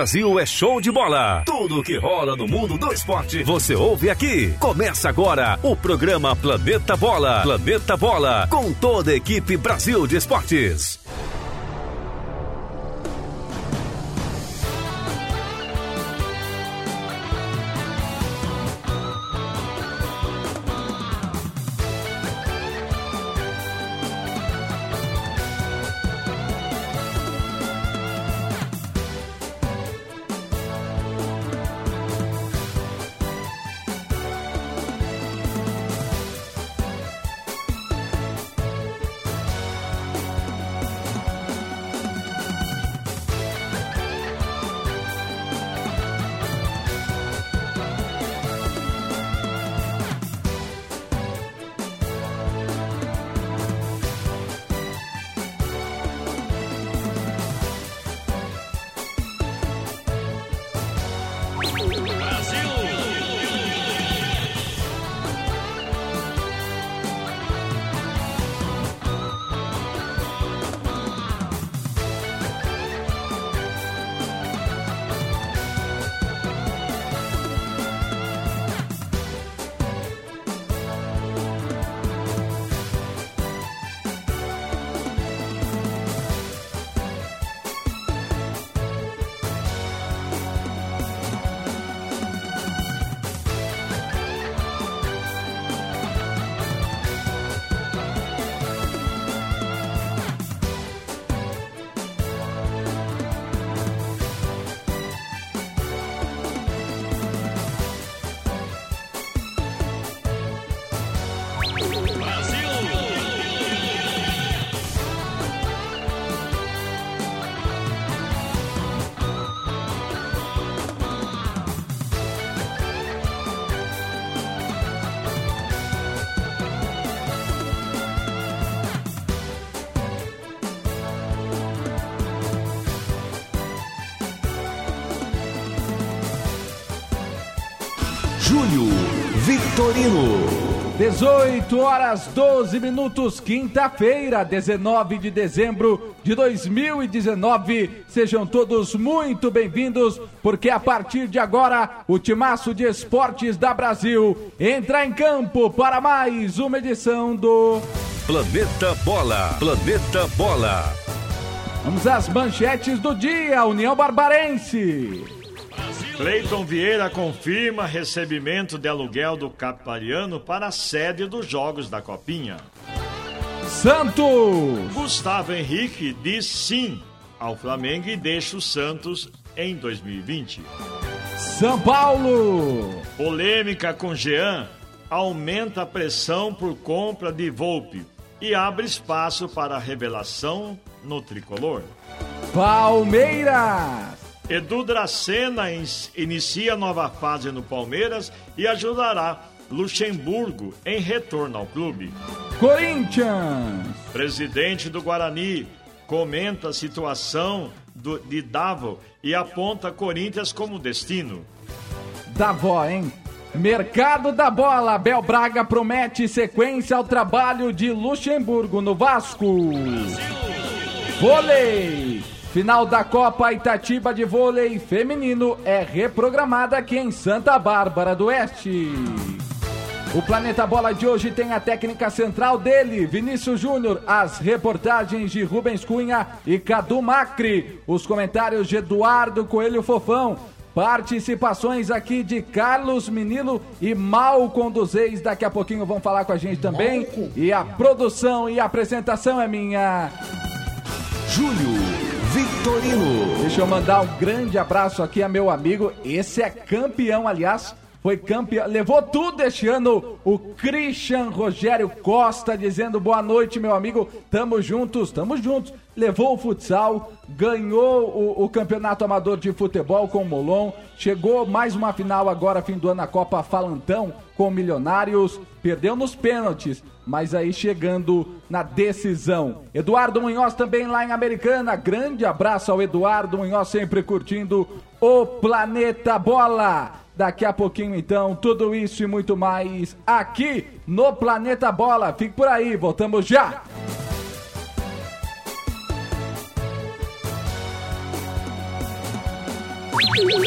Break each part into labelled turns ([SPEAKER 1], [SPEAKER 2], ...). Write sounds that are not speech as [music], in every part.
[SPEAKER 1] Brasil é show de bola. Tudo que rola no mundo do esporte você ouve aqui. Começa agora o programa Planeta Bola. Planeta Bola com toda a equipe Brasil de Esportes. Vitorino.
[SPEAKER 2] 18 horas 12 minutos, quinta-feira, 19 de dezembro de 2019. Sejam todos muito bem-vindos, porque a partir de agora, o Timaço de Esportes da Brasil entra em campo para mais uma edição do
[SPEAKER 1] Planeta Bola. Planeta Bola.
[SPEAKER 2] Vamos às manchetes do dia, União Barbarense.
[SPEAKER 3] Cleiton Vieira confirma recebimento de aluguel do Capariano para a sede dos Jogos da Copinha.
[SPEAKER 2] Santos!
[SPEAKER 3] Gustavo Henrique diz sim ao Flamengo e deixa o Santos em 2020.
[SPEAKER 2] São Paulo!
[SPEAKER 3] Polêmica com Jean aumenta a pressão por compra de Volpe e abre espaço para a revelação no tricolor.
[SPEAKER 2] Palmeiras!
[SPEAKER 3] Edu Dracena inicia nova fase no Palmeiras e ajudará Luxemburgo em retorno ao clube.
[SPEAKER 2] Corinthians.
[SPEAKER 3] Presidente do Guarani comenta a situação do, de Davo e aponta Corinthians como destino.
[SPEAKER 2] Davó, hein? Mercado da bola. Bel Braga promete sequência ao trabalho de Luxemburgo no Vasco. Brasil. Vôlei. Final da Copa Itatiba de Vôlei Feminino é reprogramada aqui em Santa Bárbara do Oeste. O Planeta Bola de hoje tem a técnica central dele, Vinícius Júnior, as reportagens de Rubens Cunha e Cadu Macri, os comentários de Eduardo Coelho Fofão, participações aqui de Carlos Menino e Mal Conduzeis, daqui a pouquinho vão falar com a gente também. E a produção e a apresentação é minha.
[SPEAKER 1] Júlio Vitorino.
[SPEAKER 2] Deixa eu mandar um grande abraço aqui a meu amigo. Esse é campeão, aliás, foi campeão, levou tudo este ano. O Christian Rogério Costa dizendo boa noite, meu amigo. Tamo juntos, tamo juntos. Levou o futsal, ganhou o, o campeonato amador de futebol com o Molon. Chegou mais uma final agora, fim do ano, na Copa Falantão com Milionários. Perdeu nos pênaltis, mas aí chegando na decisão. Eduardo Munhoz também lá em Americana. Grande abraço ao Eduardo Munhoz, sempre curtindo o Planeta Bola. Daqui a pouquinho, então, tudo isso e muito mais aqui no Planeta Bola. Fique por aí, voltamos já!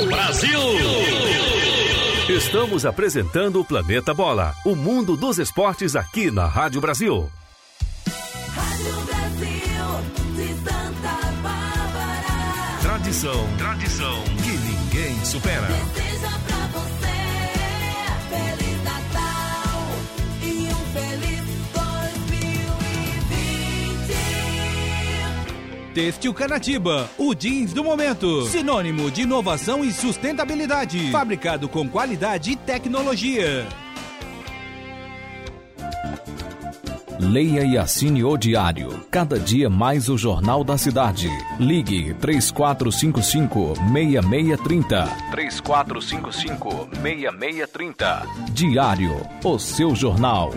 [SPEAKER 1] Brasil! Estamos apresentando o Planeta Bola, o mundo dos esportes aqui na Rádio Brasil. Rádio Brasil, de Santa Bárbara. Tradição, tradição que ninguém supera.
[SPEAKER 4] Têxtil Canatiba, o jeans do momento. Sinônimo de inovação e sustentabilidade. Fabricado com qualidade e tecnologia.
[SPEAKER 5] Leia e assine o Diário. Cada dia mais o Jornal da Cidade. Ligue 3455-6630. 3455-6630. Diário. O seu jornal.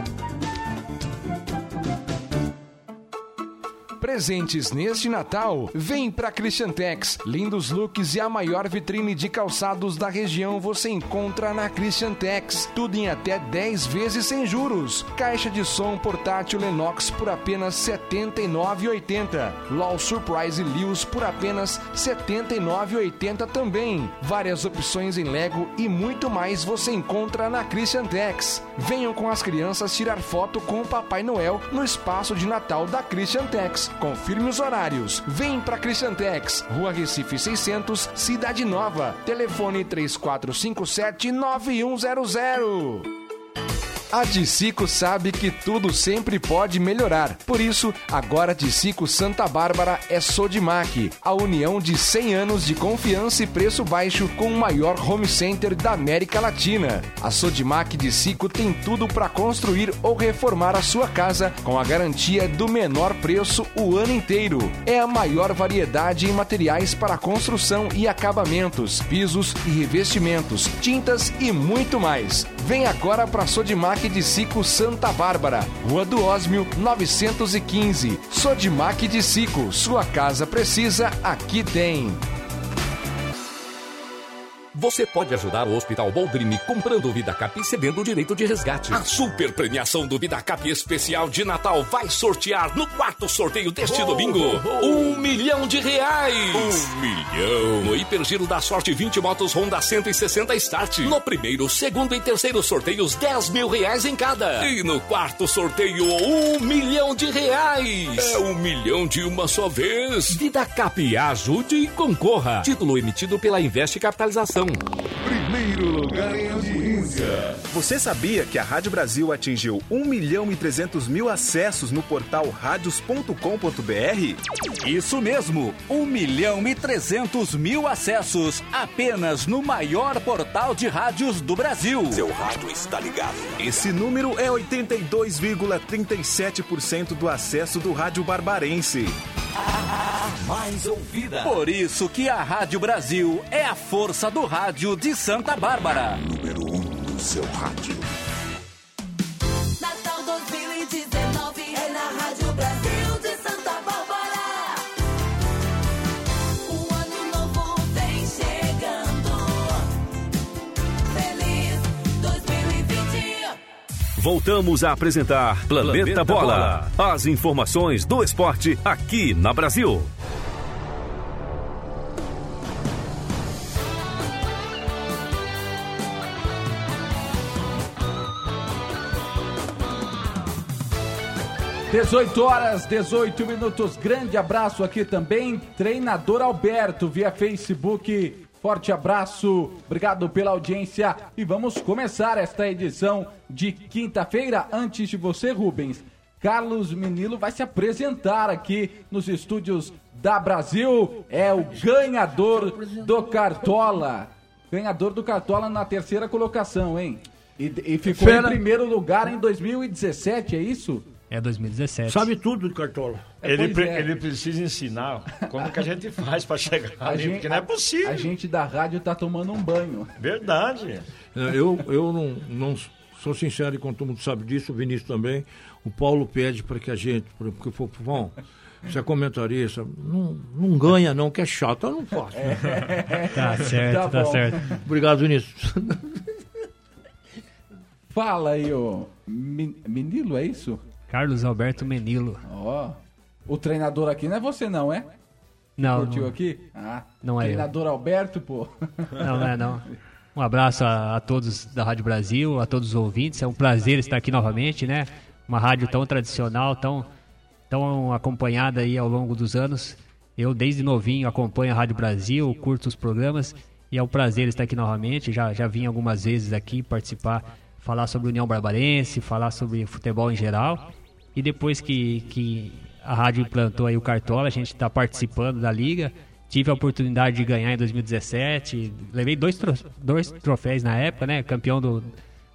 [SPEAKER 6] Presentes neste Natal, vem para Christian Tex. Lindos looks e a maior vitrine de calçados da região você encontra na Christian Tex. Tudo em até 10 vezes sem juros. Caixa de som portátil Lenox por apenas R$ 79,80. LOL Surprise Lewis por apenas R$ 79,80 também. Várias opções em Lego e muito mais você encontra na Christian Tex. Venham com as crianças tirar foto com o Papai Noel no espaço de Natal da Christian Tex. Confirme os horários. Vem para Cristiantex, Rua Recife 600, Cidade Nova. Telefone 3457 9100. A Dicico sabe que tudo sempre pode melhorar. Por isso, agora a Dicico Santa Bárbara é Sodimac, a união de 100 anos de confiança e preço baixo com o maior home center da América Latina. A Sodimac Dicico tem tudo para construir ou reformar a sua casa com a garantia do menor preço o ano inteiro. É a maior variedade em materiais para construção e acabamentos, pisos e revestimentos, tintas e muito mais. Vem agora para Sodimac de Cico Santa Bárbara, Rua do Osmio 915. Sodimac de Cico, sua casa precisa, aqui tem.
[SPEAKER 7] Você pode ajudar o Hospital Boldrini comprando o VidaCap e recebendo o direito de resgate. A super premiação do VidaCap especial de Natal vai sortear no quarto sorteio deste oh, domingo oh, oh. um milhão de reais. Um milhão. No Hipergiro da Sorte 20 motos Honda 160 Start. No primeiro, segundo e terceiro sorteios 10 mil reais em cada. E no quarto sorteio um milhão de reais. É um milhão de uma só vez. VidaCap, ajude e concorra. Título emitido pela Investe Capitalização.
[SPEAKER 8] Primeiro lugar em audiência.
[SPEAKER 9] Você sabia que a Rádio Brasil atingiu 1 milhão e 300 mil acessos no portal radios.com.br?
[SPEAKER 4] Isso mesmo, 1 milhão e 300 mil acessos apenas no maior portal de rádios do Brasil.
[SPEAKER 7] Seu rádio está ligado.
[SPEAKER 9] Esse número é 82,37% do acesso do rádio barbarense
[SPEAKER 4] mais ouvida. Por isso que a Rádio Brasil é a força do rádio de Santa Bárbara.
[SPEAKER 8] Número um do seu rádio.
[SPEAKER 10] Natal 2019 é na Rádio Brasil de Santa Bárbara. O ano novo vem chegando. Feliz 2020.
[SPEAKER 1] Voltamos a apresentar Planeta, Planeta Bola. Bola. As informações do esporte aqui na Brasil.
[SPEAKER 2] 18 horas, 18 minutos. Grande abraço aqui também. Treinador Alberto via Facebook. Forte abraço, obrigado pela audiência e vamos começar esta edição de quinta-feira. Antes de você, Rubens, Carlos Menilo vai se apresentar aqui nos estúdios da Brasil. É o ganhador do Cartola. Ganhador do Cartola na terceira colocação, hein? E, e ficou Fera. em primeiro lugar em 2017, é isso?
[SPEAKER 11] É 2017.
[SPEAKER 12] Sabe tudo de cartola.
[SPEAKER 3] É, ele, pre é. ele precisa ensinar como que a gente faz para chegar a ali, gente, porque não é possível.
[SPEAKER 2] A gente da rádio tá tomando um banho.
[SPEAKER 3] Verdade.
[SPEAKER 12] É, eu, eu não, não sou sincero e como todo mundo sabe disso, o Vinícius também. O Paulo pede para que a gente, porque for bom, você é comentarista, não, não ganha não, que é chato, eu não posso.
[SPEAKER 11] É. [laughs] Tá certo, tá, tá certo.
[SPEAKER 12] Obrigado, Vinícius.
[SPEAKER 2] Fala aí, ô. Menino, é isso?
[SPEAKER 11] Carlos Alberto Menilo.
[SPEAKER 2] Ó, o treinador aqui não é você não, é?
[SPEAKER 11] Não,
[SPEAKER 2] Curtiu
[SPEAKER 11] não.
[SPEAKER 2] aqui? Ah,
[SPEAKER 11] Não é eu.
[SPEAKER 2] Treinador Alberto, pô.
[SPEAKER 11] Não, não é não. Um abraço a, a todos da Rádio Brasil, a todos os ouvintes. É um prazer estar aqui novamente, né? Uma rádio tão tradicional, tão, tão acompanhada aí ao longo dos anos. Eu, desde novinho, acompanho a Rádio Brasil, curto os programas e é um prazer estar aqui novamente. Já, já vim algumas vezes aqui participar, falar sobre União Barbarense, falar sobre futebol em geral. E depois que, que a rádio implantou aí o Cartola, a gente está participando da liga. Tive a oportunidade de ganhar em 2017. Levei dois, tro dois troféus na época, né? Campeão do,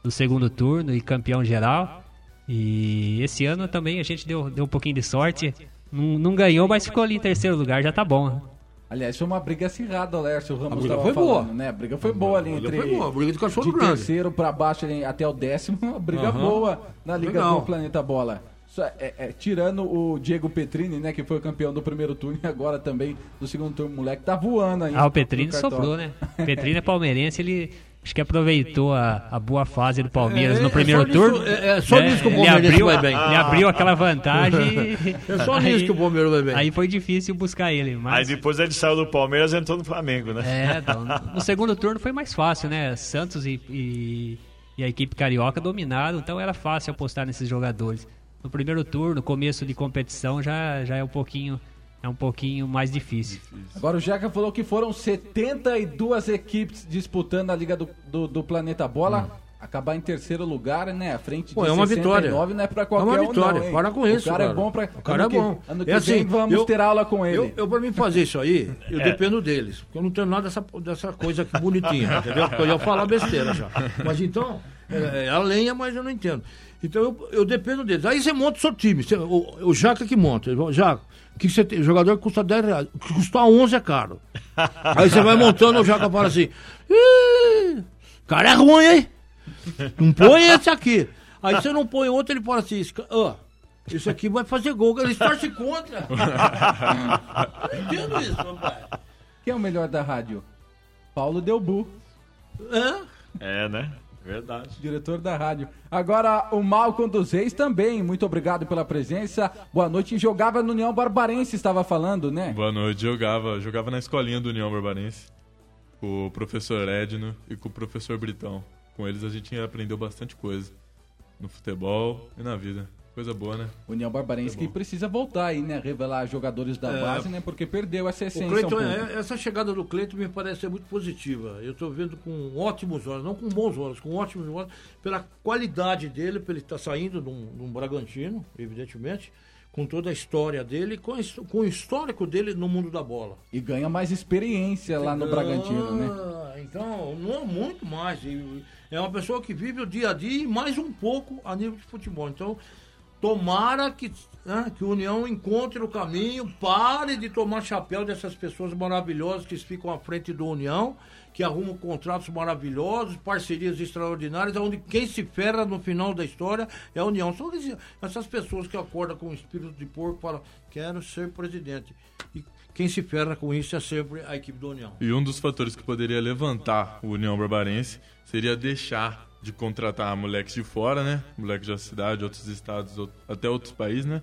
[SPEAKER 11] do segundo turno e campeão geral. E esse ano também a gente deu, deu um pouquinho de sorte. Não, não ganhou, mas ficou ali em terceiro lugar, já tá bom.
[SPEAKER 2] Aliás, foi uma briga acirrada, o Lércio Ramos
[SPEAKER 12] A briga
[SPEAKER 2] tava
[SPEAKER 12] foi
[SPEAKER 2] falando,
[SPEAKER 12] boa.
[SPEAKER 2] né? A briga foi boa ali entre
[SPEAKER 12] foi boa, a briga de cachorro
[SPEAKER 2] de
[SPEAKER 12] grande.
[SPEAKER 2] terceiro pra baixo ali, até o décimo, [laughs] uma briga
[SPEAKER 12] Aham.
[SPEAKER 2] boa na Liga
[SPEAKER 12] Legal.
[SPEAKER 2] do Planeta Bola. Só, é, é, tirando o Diego Petrini, né, que foi o campeão do primeiro turno e agora também do segundo turno, o moleque tá voando aí.
[SPEAKER 11] Ah, o Petrini sobrou, né? O [laughs] Petrini é palmeirense, ele acho que aproveitou a, a boa fase do Palmeiras
[SPEAKER 12] É,
[SPEAKER 11] no
[SPEAKER 12] é
[SPEAKER 11] primeiro turno.
[SPEAKER 12] é- é só nisso que o
[SPEAKER 11] ele
[SPEAKER 12] Palmeirense
[SPEAKER 11] abriu,
[SPEAKER 12] vai bem.
[SPEAKER 11] Ele abriu aquela vantagem. [laughs]
[SPEAKER 12] É só nisso que o Palmeiras vai bem.
[SPEAKER 11] Aí foi difícil buscar ele.
[SPEAKER 3] Aí
[SPEAKER 11] Mas,
[SPEAKER 3] depois ele saiu do Palmeiras e entrou no Flamengo, né?
[SPEAKER 11] é, então, no segundo turno foi mais fácil, né? Santos e, e, e a equipe carioca dominaram, então era fácil apostar nesses jogadores. No primeiro turno, começo de competição, já, já é um pouquinho é um pouquinho mais difícil.
[SPEAKER 2] Agora o Jeca falou que foram 72 equipes disputando a Liga do, do, do Planeta Bola. Acabar em terceiro lugar, né? À frente
[SPEAKER 12] Hum. Pô,
[SPEAKER 2] de
[SPEAKER 12] é uma
[SPEAKER 2] 69
[SPEAKER 12] vitória.
[SPEAKER 2] não é pra
[SPEAKER 12] É
[SPEAKER 2] qualquer
[SPEAKER 12] uma
[SPEAKER 2] um,
[SPEAKER 12] vitória.
[SPEAKER 2] não?
[SPEAKER 12] Para com isso,
[SPEAKER 2] O cara, é
[SPEAKER 12] cara.
[SPEAKER 2] bom pra...
[SPEAKER 12] O cara
[SPEAKER 2] ano
[SPEAKER 12] é bom.
[SPEAKER 2] Que, ano que
[SPEAKER 12] É assim,
[SPEAKER 2] vem vamos
[SPEAKER 12] eu-
[SPEAKER 2] ter aula com ele.
[SPEAKER 12] Eu, eu pra mim fazer isso aí, eu
[SPEAKER 2] É.
[SPEAKER 12] dependo deles. Porque eu não tenho nada dessa, dessa coisa aqui bonitinha, [laughs] entendeu? Porque eu ia falar besteira já. Mas então, é, é a lenha, mas eu não entendo. Então eu, eu dependo deles. Aí você monta o seu time. Você- o, o Jaca que monta. Jaca, o que você tem? O jogador que custa 10 reais. O que custar 11 é caro. Aí você vai montando, o Jaca fala assim: "Ih, cara é ruim, hein? Não põe esse aqui. Aí você não põe outro, ele fala assim: "Esse ca- ó, esse aqui vai fazer gol. Ele torce contra. Eu não entendo isso, rapaz.
[SPEAKER 2] Quem é o melhor da rádio? Paulo Delbu.
[SPEAKER 3] É, né? Verdade.
[SPEAKER 2] Diretor da rádio. Agora, o Malcolm dos Reis também. Muito obrigado pela presença. Boa noite. Jogava no União Barbarense, estava falando, né?
[SPEAKER 13] Boa noite, jogava, jogava na escolinha do União Barbarense, com o professor Edno e com o professor Britão. Com eles a gente aprendeu bastante coisa no futebol e na vida. Coisa boa, né?
[SPEAKER 2] União Barbarense que precisa voltar aí, né? Revelar jogadores da
[SPEAKER 12] É.
[SPEAKER 2] base, né? Porque perdeu essa
[SPEAKER 12] O
[SPEAKER 2] essência
[SPEAKER 12] Cleiton,
[SPEAKER 2] um pouco.
[SPEAKER 12] é- essa chegada do Cleiton me parece ser muito positiva. Eu estou vendo com ótimos olhos, não com bons olhos, com ótimos olhos, pela qualidade dele, pelo ele estar saindo de um, de um Bragantino, evidentemente, com toda a história dele, com, com o histórico dele no mundo da bola.
[SPEAKER 2] E ganha mais experiência lá no Bragantino, né?
[SPEAKER 12] Ah, Então, não muito mais. É uma pessoa que vive o dia a dia e mais um pouco a nível de futebol. Então, tomara que, né, que o União encontre o caminho, pare de tomar chapéu dessas pessoas maravilhosas que ficam à frente do União, que arrumam contratos maravilhosos, parcerias extraordinárias, onde quem se ferra no final da história é a União. São essas pessoas que acordam com o espírito de porco e falam, quero ser presidente. E quem se ferra com isso é sempre a equipe do União.
[SPEAKER 13] E um dos fatores que poderia levantar o União Barbarense seria deixar de contratar moleques de fora, né? Moleques da cidade, outros estados, até outros países, né?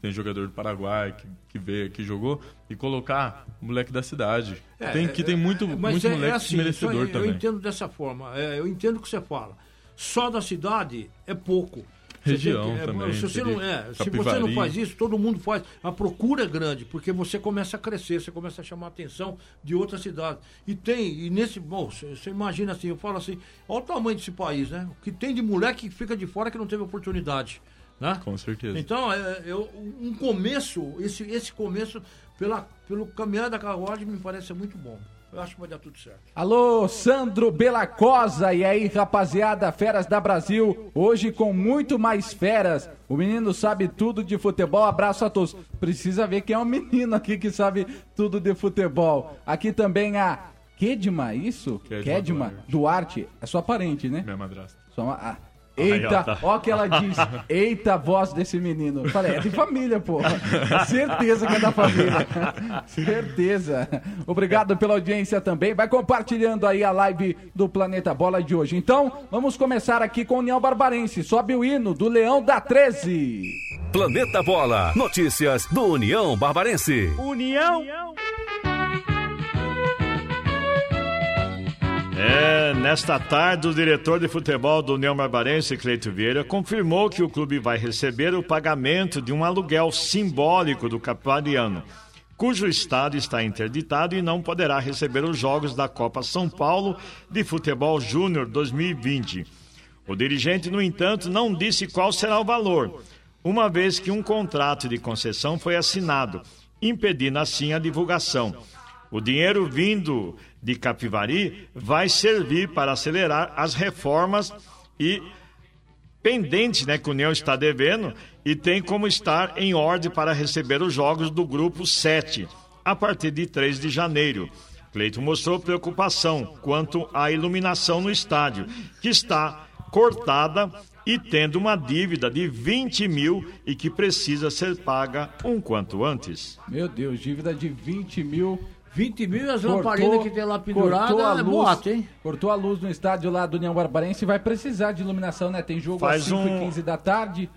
[SPEAKER 13] Tem jogador do Paraguai que, que veio aqui jogou e colocar moleque da cidade.
[SPEAKER 12] É,
[SPEAKER 13] tem que tem muito,
[SPEAKER 12] Mas
[SPEAKER 13] muito
[SPEAKER 12] é,
[SPEAKER 13] moleque
[SPEAKER 12] é assim,
[SPEAKER 13] merecedor
[SPEAKER 12] aí,
[SPEAKER 13] também.
[SPEAKER 12] Eu entendo dessa forma. é, eu entendo o que você fala. Só da cidade é pouco.
[SPEAKER 13] Região
[SPEAKER 12] que- é,
[SPEAKER 13] também,
[SPEAKER 12] Se você, não, é, se você não faz isso, todo mundo faz. A procura é grande, porque você começa a crescer, você começa a chamar a atenção de outras cidades. E tem, e nesse. Bom, você você imagina assim, eu falo assim, olha o tamanho desse país, né? O que tem de moleque que fica de fora que não teve oportunidade. Né?
[SPEAKER 13] Com certeza.
[SPEAKER 12] Então, é, eu, um começo, esse, esse começo, pela, pelo caminhar da carruagem, me parece muito bom. Eu acho que vai dar tudo certo.
[SPEAKER 2] Alô, Sandro Belacosa. E aí, rapaziada, feras da Brasil. Hoje com muito mais feras. O menino sabe tudo de futebol. Abraço a todos. Precisa ver quem é o menino aqui que sabe tudo de futebol. Aqui também a Kedma, isso?
[SPEAKER 13] Kedma
[SPEAKER 2] Kedma Duarte. É sua parente, né?
[SPEAKER 13] Minha madrasta.
[SPEAKER 2] Sua ma- ah.
[SPEAKER 13] Aí, ó,
[SPEAKER 2] Eita,
[SPEAKER 13] tá.
[SPEAKER 2] ó que ela diz. [laughs] Eita, voz desse menino. Falei, é de família, pô. Certeza que é da família. Certeza. Obrigado pela audiência também. Vai compartilhando aí a live do Planeta Bola de hoje. Então, vamos começar aqui com União Barbarense. Sobe o hino do Leão da 13.
[SPEAKER 1] Planeta Bola. Notícias do União Barbarense.
[SPEAKER 14] União
[SPEAKER 3] É, nesta tarde, o diretor de futebol do União Barbarense, Cleito Vieira, confirmou que o clube vai receber o pagamento de um aluguel simbólico do Capariano, cujo estado está interditado e não poderá receber os jogos da Copa São Paulo de Futebol Júnior 2020. O dirigente, no entanto, não disse qual será o valor, uma vez que um contrato de concessão foi assinado, impedindo assim a divulgação. O dinheiro vindo de Capivari vai servir para acelerar as reformas e pendentes né, que o União está devendo e tem como estar em ordem para receber os jogos do grupo 7 a partir de 3 de janeiro. Cleito mostrou preocupação quanto à iluminação no estádio, que está cortada e tendo uma dívida de 20 mil e que precisa ser paga um quanto antes.
[SPEAKER 2] Meu Deus, dívida de 20 mil.
[SPEAKER 14] 20 mil e as lamparinas que tem lá pendurada
[SPEAKER 2] cortou a
[SPEAKER 14] é
[SPEAKER 2] luz,
[SPEAKER 14] boato, hein?
[SPEAKER 2] Cortou a luz no estádio lá do União Barbarense e vai precisar de iluminação, né? Tem jogo
[SPEAKER 3] Faz
[SPEAKER 2] às 5
[SPEAKER 3] um-
[SPEAKER 2] e 15 da tarde,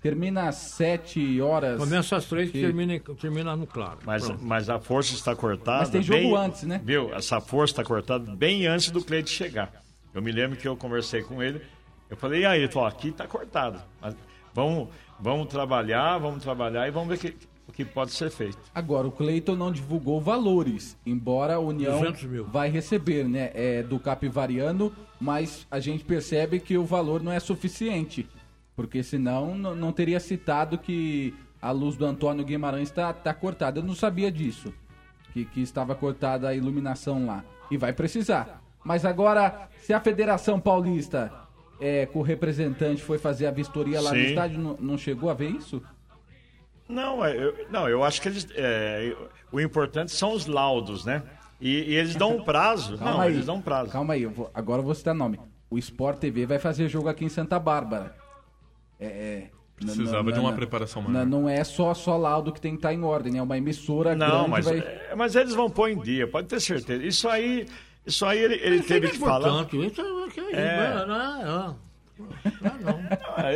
[SPEAKER 2] termina às 7 horas.
[SPEAKER 12] Começa às três
[SPEAKER 2] Que-
[SPEAKER 12] e termina, termina no claro.
[SPEAKER 3] Mas,
[SPEAKER 12] Pronto.
[SPEAKER 3] mas a força está cortada.
[SPEAKER 2] Mas tem jogo
[SPEAKER 3] bem-
[SPEAKER 2] antes, né?
[SPEAKER 3] Viu? Essa força está cortada bem antes do Cleide chegar. Eu me lembro que eu conversei com ele. Eu falei, e aí? Ele falou, aqui está cortado. Mas vamos, vamos trabalhar, vamos trabalhar e vamos ver o que, o que pode ser feito.
[SPEAKER 2] Agora, o Cleiton não divulgou valores, embora a União
[SPEAKER 12] 200 mil.
[SPEAKER 2] vai receber, né? É do Capivariano, mas a gente percebe que o valor não é suficiente. Porque senão não teria citado que a luz do Antônio Guimarães está tá cortada. Eu não sabia disso. Que, que estava cortada a iluminação lá. E vai precisar. Mas agora, se a Federação Paulista, é, com o representante, foi fazer a vistoria lá no
[SPEAKER 3] Sim.
[SPEAKER 2] estádio, não, não chegou a ver isso?
[SPEAKER 3] Não, é, eu, não, eu acho que eles. é, o importante são os laudos, né? E, e eles dão um prazo.
[SPEAKER 2] Calma
[SPEAKER 3] não,
[SPEAKER 2] aí.
[SPEAKER 3] eles dão um prazo.
[SPEAKER 2] Calma aí, eu vou- agora eu vou citar nome. O Sport TV vai fazer jogo aqui em Santa Bárbara. É. é,
[SPEAKER 13] Precisava
[SPEAKER 2] n-
[SPEAKER 13] de uma
[SPEAKER 2] n-
[SPEAKER 13] preparação maior.
[SPEAKER 2] Não é só, só laudo que tem que estar em ordem, né? Uma emissora
[SPEAKER 3] Não,
[SPEAKER 2] grande
[SPEAKER 3] mas,
[SPEAKER 2] vai.
[SPEAKER 3] é, mas eles vão pôr em dia, pode ter certeza. Isso aí, isso aí ele, ele teve
[SPEAKER 14] é
[SPEAKER 3] que falar.
[SPEAKER 14] importante, Isso é, é,
[SPEAKER 3] É.
[SPEAKER 14] né? É.
[SPEAKER 3] Ah,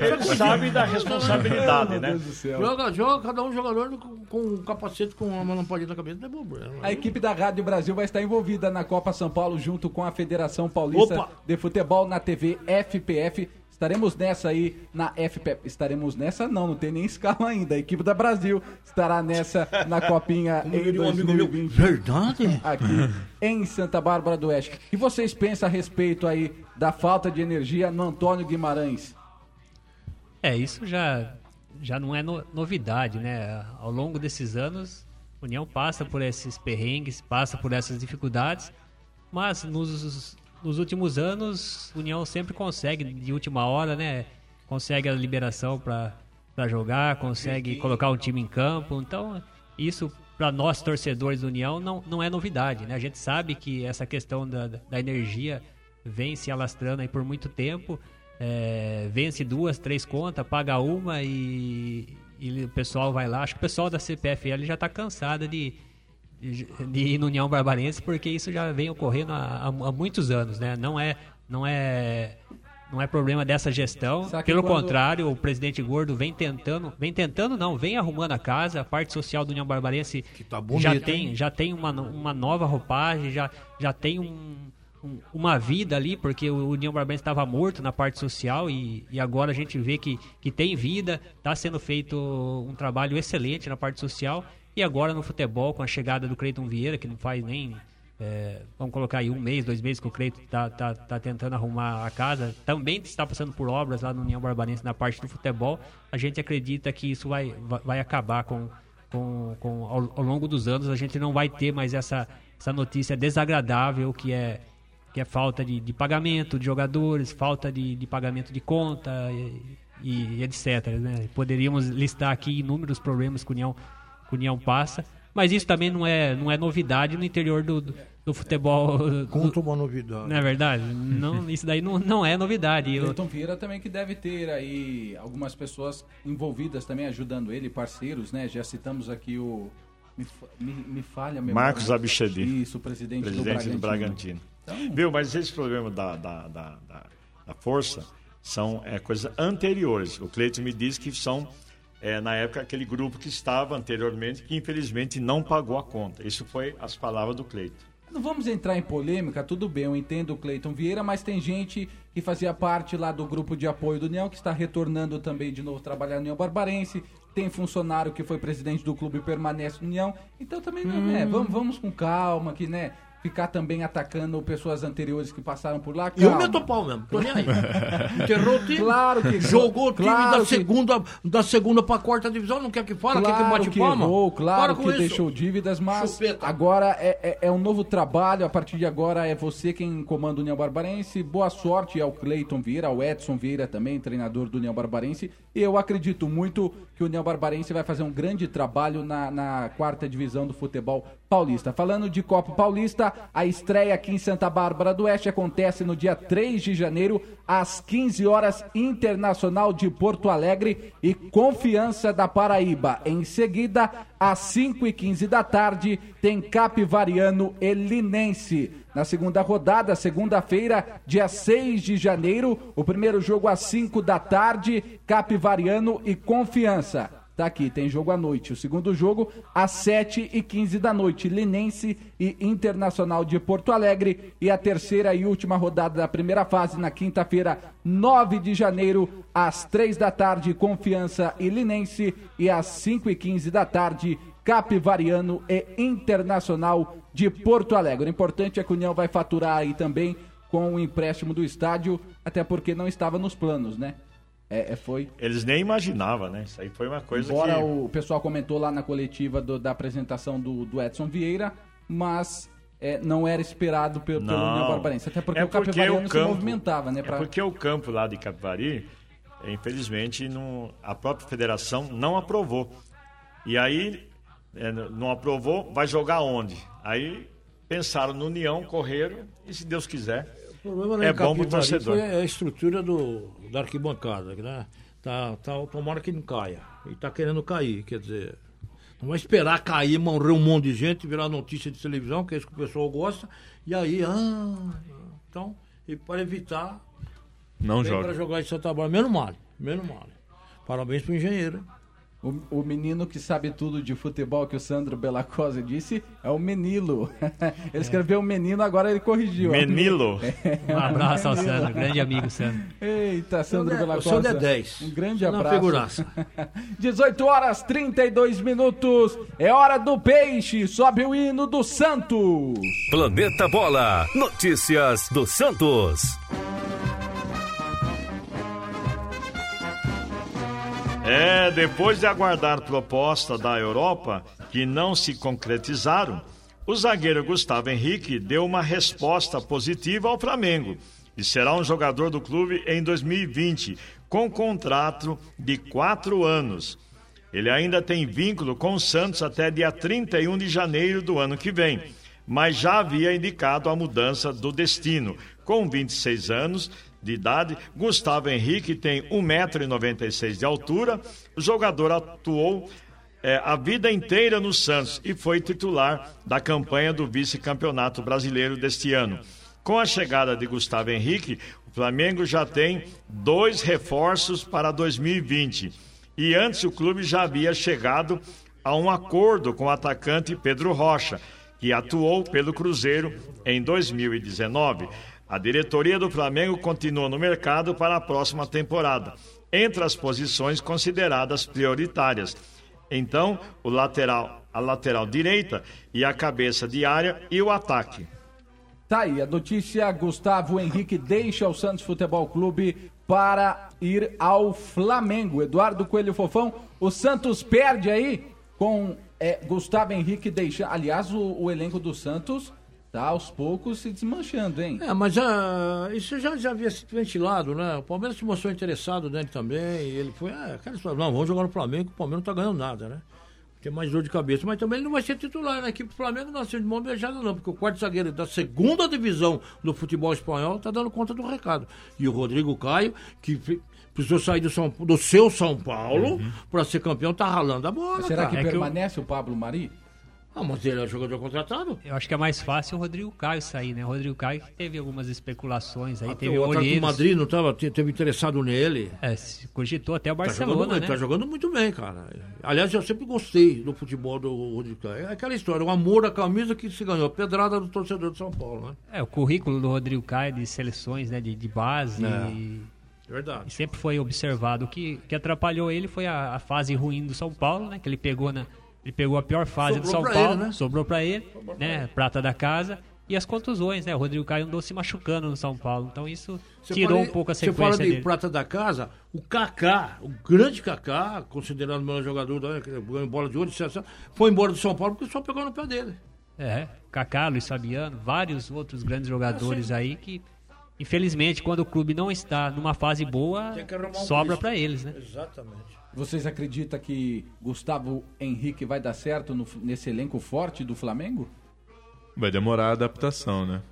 [SPEAKER 3] Ele, sabe da responsabilidade, né?
[SPEAKER 14] Joga, joga, cada um jogador com, com um capacete com uma lampadinha na cabeça, não é problema.
[SPEAKER 2] A equipe da Rádio Brasil vai estar envolvida na Copa São Paulo junto com a Federação Paulista
[SPEAKER 14] Opa!
[SPEAKER 2] de Futebol na TV FPF. Estaremos nessa aí na FPF. Estaremos nessa? Não, não tem nem escala ainda. A equipe da Brasil estará nessa na Copinha [laughs]
[SPEAKER 14] Como
[SPEAKER 2] em
[SPEAKER 14] diria um amigo meu,
[SPEAKER 2] 2020.
[SPEAKER 14] verdade?
[SPEAKER 2] Aqui em Santa Bárbara do Oeste. E vocês pensam a respeito aí da falta de energia no Antônio Guimarães?
[SPEAKER 11] É, isso já, já não é no- novidade, né? Ao longo desses anos, a União passa por esses perrengues, passa por essas dificuldades, mas nos, nos últimos anos, a União sempre consegue, de última hora, né? Consegue a liberação para jogar, consegue colocar um time em campo. Então, isso para nós torcedores da União não, não é novidade, né? A gente sabe que essa questão da, da energia vem se alastrando aí por muito tempo. É, vence duas, três contas, paga uma e, e o pessoal vai lá. Acho que o pessoal da CPFL já está cansado de, de, de ir no União Barbarense porque isso já vem ocorrendo há, há- há muitos anos, né? Não é, não é, não é problema dessa gestão. Pelo
[SPEAKER 2] quando-
[SPEAKER 11] contrário, o presidente Gordo vem tentando, vem tentando não, vem arrumando a casa. A parte social do União Barbarense
[SPEAKER 14] bonito,
[SPEAKER 11] já
[SPEAKER 14] hein?
[SPEAKER 11] tem, já tem uma, uma nova roupagem, já, já tem um, um- uma vida ali, porque o União Barbarense estava morto na parte social e, e agora a gente vê que, que tem vida, está sendo feito um trabalho excelente na parte social. E agora no futebol, com a chegada do Cleiton Vieira, que não faz nem, é, vamos colocar aí um mês, dois meses que o Cleiton está tá, tá tentando arrumar a casa, também está passando por obras lá no União Barbarense na parte do futebol, a gente acredita que isso vai, vai, vai acabar com, com, com ao, ao longo dos anos, a gente não vai ter mais essa, essa notícia desagradável que é que é falta de, de pagamento de jogadores, falta de, de pagamento de conta e, e etc. né? Poderíamos listar aqui inúmeros problemas que o União, que o União passa, mas isso também não é, não é novidade no interior do, do, do futebol.
[SPEAKER 12] Conta uma novidade.
[SPEAKER 11] Não é verdade? Não, isso daí não, não é novidade. Eu-
[SPEAKER 2] Cleiton Vieira também que deve ter aí algumas pessoas envolvidas também ajudando ele, parceiros, né? Já citamos aqui o. Me, me, me falha a memória.
[SPEAKER 3] Marcos Abichedi.
[SPEAKER 2] Isso, o presidente,
[SPEAKER 3] presidente
[SPEAKER 2] do
[SPEAKER 3] do
[SPEAKER 2] Bragantino.
[SPEAKER 3] Bragantino. Viu, mas esse problema da, da, da, da- da força são é, coisas anteriores. O Cleiton me disse que são, é, na época, aquele grupo que estava anteriormente, que infelizmente não pagou a conta. Isso foi as palavras do Cleiton.
[SPEAKER 2] Não vamos entrar em polêmica, tudo bem, eu entendo o Cleiton Vieira, mas tem gente que fazia parte lá do grupo de apoio do União, que está retornando também de novo trabalhar no União Barbarense. Tem funcionário que foi presidente do clube e permanece no União. Então também não
[SPEAKER 14] Hum.
[SPEAKER 2] é. Vamos, vamos com calma, que né? Ficar também atacando pessoas anteriores que passaram por lá.
[SPEAKER 14] Eu
[SPEAKER 2] calma.
[SPEAKER 14] meto o pau mesmo, tô nem aí. [laughs] Enterrou o time.
[SPEAKER 2] Claro que
[SPEAKER 14] Jogou o time
[SPEAKER 2] claro
[SPEAKER 14] da,
[SPEAKER 2] que-
[SPEAKER 14] segunda, da segunda pra quarta divisão, não quer que fala, quer que
[SPEAKER 2] Claro
[SPEAKER 14] bate
[SPEAKER 2] que
[SPEAKER 14] palma?
[SPEAKER 2] errou, claro
[SPEAKER 14] Para
[SPEAKER 2] que
[SPEAKER 14] isso.
[SPEAKER 2] deixou dívidas, mas
[SPEAKER 14] Chupeta.
[SPEAKER 2] agora é, é, é um novo trabalho. A partir de agora é você quem comanda o União Barbarense. Boa sorte ao Cleiton Vieira, ao Edson Vieira também, treinador do União Barbarense. E eu acredito muito que o União Barbarense vai fazer um grande trabalho na, na quarta divisão do futebol paulista. Falando de Copa Paulista, a estreia aqui em Santa Bárbara do Oeste acontece no dia 3 de janeiro, às 15 horas, Internacional de Porto Alegre e Confiança da Paraíba. Em seguida, às 5 e 15 da tarde, tem Capivariano e Linense. Na segunda rodada, segunda-feira, dia 6 de janeiro, o primeiro jogo às 5 da tarde, Capivariano e Confiança. Tá aqui, tem jogo à noite. O segundo jogo, às 7 e 15 da noite, Linense e Internacional de Porto Alegre. E a terceira e última rodada da primeira fase, na quinta-feira, 9 de janeiro, às 3 da tarde, Confiança e Linense. E às 5 e 15 da tarde, Capivariano e Internacional de Porto Alegre. O importante é que o União vai faturar aí também com o empréstimo do estádio, até porque não estava nos planos, né? É, é, foi.
[SPEAKER 3] Eles nem imaginavam, né? Isso aí foi uma coisa
[SPEAKER 2] Embora
[SPEAKER 3] que...
[SPEAKER 2] o pessoal comentou lá na coletiva do- da apresentação do, do Edson Vieira, mas é, não era esperado pelo, pelo
[SPEAKER 3] Não.
[SPEAKER 2] União Barbarense. Até porque
[SPEAKER 3] É
[SPEAKER 2] o Capivariano se
[SPEAKER 3] campo-
[SPEAKER 2] movimentava, né?
[SPEAKER 3] É
[SPEAKER 2] pra-
[SPEAKER 3] porque o campo lá de Capivari, infelizmente, não, a própria federação não aprovou. E aí, n- não aprovou, vai jogar onde? Aí pensaram no União, correram, e se Deus quiser,
[SPEAKER 12] O problema
[SPEAKER 3] é
[SPEAKER 12] é
[SPEAKER 3] bom pro torcedor.
[SPEAKER 12] Foi a estrutura do, da arquibancada, né? Tá, tá, tomara que não caia. E tá querendo cair, quer dizer. Não vai esperar cair, morrer um monte de gente, virar notícia de televisão, que é isso que o pessoal gosta. E aí, ah, então, e para evitar.
[SPEAKER 13] Não joga.
[SPEAKER 12] para jogar em Santa Bárbara. Menos mal, menos mal. Parabéns pro engenheiro. hein?
[SPEAKER 2] O, o menino que sabe tudo de futebol que o Sandro Bellacosa disse é o Menilo. [laughs] ele escreveu menino, agora ele corrigiu.
[SPEAKER 3] Menilo. [laughs]
[SPEAKER 2] É,
[SPEAKER 11] Um abraço ao. Sandro, grande amigo Sandro.
[SPEAKER 2] Eita, Sandro
[SPEAKER 12] é-
[SPEAKER 2] Bellacosa.
[SPEAKER 12] o Sandro é 10.
[SPEAKER 2] Um grande
[SPEAKER 12] Sandro é uma
[SPEAKER 2] abraço.
[SPEAKER 12] figuraça. [laughs]
[SPEAKER 2] 18 horas 32 minutos. É hora do peixe. Sobe o hino do Santos.
[SPEAKER 1] Planeta Bola. Notícias do Santos.
[SPEAKER 3] É, depois de aguardar proposta da Europa que não se concretizaram, o zagueiro Gustavo Henrique deu uma resposta positiva ao Flamengo e será um jogador do clube em 2020, com contrato de quatro anos. Ele ainda tem vínculo com o Santos até dia 31 de janeiro do ano que vem, mas já havia indicado a mudança do destino. Com 26 anos de idade, Gustavo Henrique tem 1,96m de altura. O jogador atuou é, a vida inteira no Santos e foi titular da campanha do vice-campeonato brasileiro deste ano. Com a chegada de Gustavo Henrique, o Flamengo já tem dois reforços para 2020. E antes o clube já havia chegado a um acordo com o atacante Pedro Rocha, que atuou pelo Cruzeiro em 2019. A diretoria do Flamengo continua no mercado para a próxima temporada, entre as posições consideradas prioritárias. Então, o lateral, a lateral direita e a cabeça de área e o ataque.
[SPEAKER 2] Tá aí, a notícia: Gustavo Henrique deixa o Santos Futebol Clube para ir ao Flamengo. Eduardo Coelho Fofão, o Santos perde aí com é, Gustavo Henrique deixando. Aliás, o, o elenco do Santos tá aos poucos se desmanchando, hein?
[SPEAKER 12] É, mas ah, isso já, já havia sido ventilado, né? O Palmeiras se mostrou interessado nele também. E ele foi, ah, cara, não, vamos jogar no Flamengo, o Palmeiras não tá ganhando nada, né? Tem mais dor de cabeça, mas também ele não vai ser titular na equipe do Flamengo, não ser de mão beijada, não, porque o quarto zagueiro da segunda divisão do futebol espanhol tá dando conta do recado. E o Rodrigo Caio, que precisou sair do, São, do seu São Paulo para ser campeão, tá ralando a bola.
[SPEAKER 2] Será que
[SPEAKER 12] cara.
[SPEAKER 2] permanece o Pablo Mari?
[SPEAKER 12] Ah, mas ele é jogador contratado?
[SPEAKER 11] Eu acho que é mais fácil o Rodrigo Caio sair, né? O Rodrigo Caio que teve algumas especulações aí,
[SPEAKER 12] Até
[SPEAKER 11] teve
[SPEAKER 12] o Atlético. Madrid não tava, te- teve interessado nele.
[SPEAKER 11] É, se cogitou até o
[SPEAKER 12] Tá jogando,
[SPEAKER 11] Barcelona, né?
[SPEAKER 12] tá jogando muito bem, cara. Aliás, eu sempre gostei do futebol do Rodrigo Caio. É aquela história, o amor à camisa que se ganhou, a pedrada do torcedor de São Paulo, né?
[SPEAKER 11] É, o currículo do Rodrigo Caio de seleções, né, de, de base.
[SPEAKER 12] É.
[SPEAKER 11] E,
[SPEAKER 12] Verdade.
[SPEAKER 11] e sempre foi observado. O que, que atrapalhou ele foi a, a fase ruim do São Paulo, né? Que ele pegou na. Ele pegou a pior fase do
[SPEAKER 12] Sobrou
[SPEAKER 11] São
[SPEAKER 12] pra
[SPEAKER 11] Paulo,
[SPEAKER 12] ele, né?
[SPEAKER 11] sobrou pra ele, né? Prata da casa. E as contusões, né? O Rodrigo Caio andou se machucando no São Paulo. Então isso
[SPEAKER 12] Você
[SPEAKER 11] tirou
[SPEAKER 12] fala-
[SPEAKER 11] um pouco a
[SPEAKER 12] Você
[SPEAKER 11] sequência
[SPEAKER 12] fala de
[SPEAKER 11] dele.
[SPEAKER 12] prata da casa, o Kaká, o grande Kaká, considerado o melhor jogador, né, ganhou bola de ouro, foi embora do São Paulo porque só pegou no pé dele.
[SPEAKER 11] É, Kaká, Luiz Fabiano, vários outros grandes jogadores aí que, infelizmente, quando o clube não está numa fase boa,
[SPEAKER 12] um
[SPEAKER 11] sobra pra eles, né?
[SPEAKER 12] Exatamente.
[SPEAKER 2] Vocês acreditam que Gustavo Henrique vai dar certo no- nesse elenco forte do Flamengo?
[SPEAKER 13] Vai demorar a adaptação, né?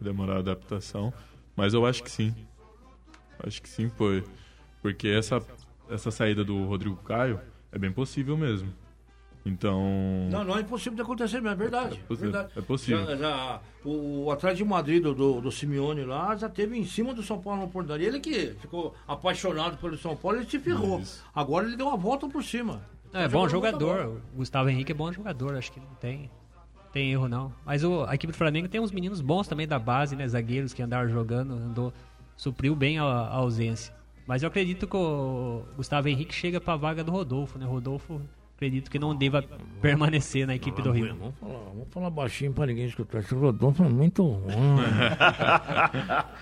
[SPEAKER 13] Vai demorar a adaptação. Mas eu acho que sim. Acho que sim, foi. Porque essa, essa saída do Rodrigo Caio é bem possível mesmo. Então.
[SPEAKER 12] Não, não é impossível de acontecer mesmo, é verdade.
[SPEAKER 13] É possível,
[SPEAKER 12] verdade.
[SPEAKER 13] é possível.
[SPEAKER 12] Já- já- o, o Atlético de Madrid do, do, do Simeone lá já teve em cima do São Paulo na oportunidade. Ele que ficou apaixonado pelo São Paulo, ele se ferrou. Agora ele deu uma volta por cima.
[SPEAKER 11] Não, é bom jogador. O Gustavo Henrique é bom jogador, acho que não tem, tem erro não. Mas o, a equipe do Flamengo tem uns meninos bons também da base, né? Zagueiros que andaram jogando, andou, supriu bem a, a ausência. Mas eu acredito que o Gustavo Henrique chega pra vaga do Rodolfo, né? Rodolfo, acredito que não deva permanecer na equipe do Rio.
[SPEAKER 12] Vamos falar, vamos falar baixinho pra ninguém escutar. Esse Rodolfo é muito ruim.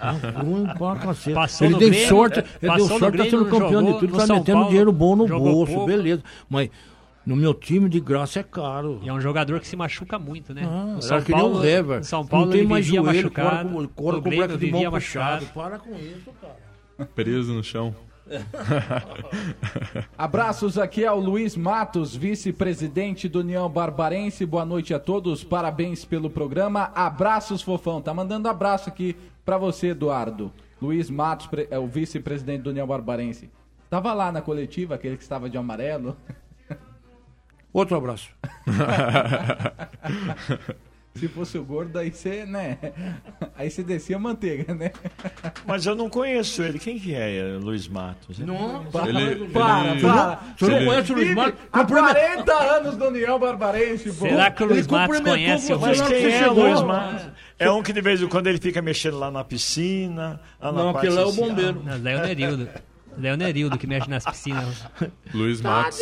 [SPEAKER 12] É [laughs] ruim pra cacete.
[SPEAKER 11] Passou
[SPEAKER 12] ele
[SPEAKER 11] no
[SPEAKER 12] deu
[SPEAKER 11] Grêmio,
[SPEAKER 12] sorte, ele deu sorte, tá sendo campeão
[SPEAKER 11] jogou
[SPEAKER 12] de tudo, tá
[SPEAKER 11] São
[SPEAKER 12] metendo
[SPEAKER 11] Paulo,
[SPEAKER 12] dinheiro bom no bolso,
[SPEAKER 11] pouco.
[SPEAKER 12] beleza. Mas no meu time de graça é caro.
[SPEAKER 11] E é um jogador que se machuca muito, né?
[SPEAKER 12] Ah,
[SPEAKER 11] São
[SPEAKER 12] que nem
[SPEAKER 11] Paulo,
[SPEAKER 12] o
[SPEAKER 11] São Paulo
[SPEAKER 12] não tem
[SPEAKER 11] ele
[SPEAKER 12] mais
[SPEAKER 11] vivia
[SPEAKER 12] joelho,
[SPEAKER 11] machucado.
[SPEAKER 12] cora com, com o
[SPEAKER 11] Grêmio
[SPEAKER 12] braço de
[SPEAKER 11] vivia
[SPEAKER 12] mão puxado. Para com isso, cara.
[SPEAKER 13] Preso no chão. [laughs]
[SPEAKER 2] Abraços aqui ao Luiz Matos, vice-presidente do União Barbarense. Boa noite a todos, parabéns pelo programa. Abraços, fofão. Tá mandando abraço aqui pra você, Eduardo. Luiz Matos, é o vice-presidente do União Barbarense. Tava lá na coletiva, aquele que estava de amarelo.
[SPEAKER 12] Outro abraço. [laughs] [laughs]
[SPEAKER 2] Se fosse o gordo, aí você, né? [laughs] Aí você descia a manteiga, né? [laughs]
[SPEAKER 3] Mas eu não conheço ele. Quem que é Luiz Matos?
[SPEAKER 12] Não,
[SPEAKER 2] Para,
[SPEAKER 13] Ele-
[SPEAKER 2] para,
[SPEAKER 13] ele-
[SPEAKER 2] para.
[SPEAKER 12] Você não
[SPEAKER 2] Ele
[SPEAKER 12] conhece o Luiz Matos?
[SPEAKER 2] Há
[SPEAKER 12] Cumprimenta-
[SPEAKER 2] 40 anos do União Barbarense, pô.
[SPEAKER 11] Será que o Luiz Matos
[SPEAKER 12] cumprimentou
[SPEAKER 11] conhece o
[SPEAKER 12] você
[SPEAKER 3] Mas
[SPEAKER 12] lá
[SPEAKER 3] quem
[SPEAKER 12] que
[SPEAKER 3] é
[SPEAKER 12] chegou.
[SPEAKER 3] Luiz Matos? É um que de vez em quando ele fica mexendo lá na piscina. Lá na
[SPEAKER 12] Não,
[SPEAKER 3] parte
[SPEAKER 12] aquele lá é o
[SPEAKER 3] social.
[SPEAKER 12] bombeiro.
[SPEAKER 11] Não, daí é o Nerildo. Daí é o Nerildo que mexe nas piscinas.
[SPEAKER 13] Luiz Matos.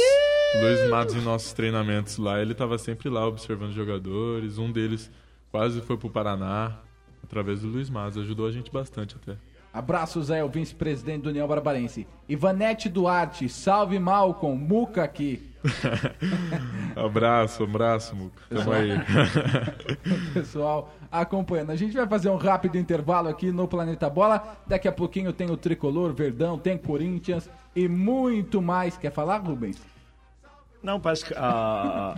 [SPEAKER 13] Luiz Matos em nossos treinamentos lá, ele tava sempre lá observando jogadores. Um deles quase foi pro Paraná através do Luiz Matos. Ajudou a gente bastante até.
[SPEAKER 2] Abraços aí ao vice-presidente do União Barbarense. Ivanete Duarte, salve Malcom, Muca aqui. [laughs]
[SPEAKER 13] abraço, abraço, Muca. Tamo aí. [laughs]
[SPEAKER 2] Pessoal acompanhando. A gente vai fazer um rápido intervalo aqui no Planeta Bola. Daqui a pouquinho tem o Tricolor, Verdão, tem Corinthians e muito mais. Quer falar, Rubens?
[SPEAKER 3] Não, parece que a,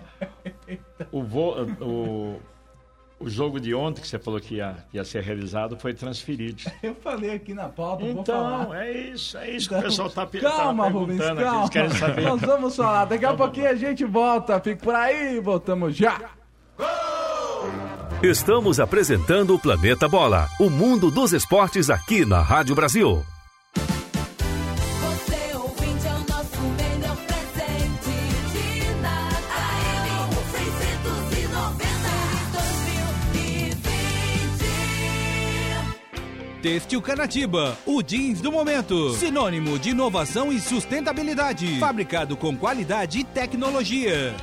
[SPEAKER 3] o, vo- o, o jogo de ontem que você falou que ia, ia ser realizado foi transferido.
[SPEAKER 2] Eu falei aqui na pauta, vou
[SPEAKER 3] Então, é isso, é isso que o pessoal tá, pe-
[SPEAKER 2] Calma,
[SPEAKER 3] tá
[SPEAKER 2] Rubens,
[SPEAKER 3] perguntando aqui.
[SPEAKER 2] calma.
[SPEAKER 3] Eles querem saber.
[SPEAKER 2] Nós vamos falar. Daqui a pouquinho a gente volta. Fique por aí, voltamos já.
[SPEAKER 1] Estamos apresentando o Planeta Bola, o mundo dos esportes aqui na Rádio Brasil.
[SPEAKER 15] Têxtil Canatiba, o jeans do momento. Sinônimo de inovação e sustentabilidade. Fabricado com qualidade e tecnologia.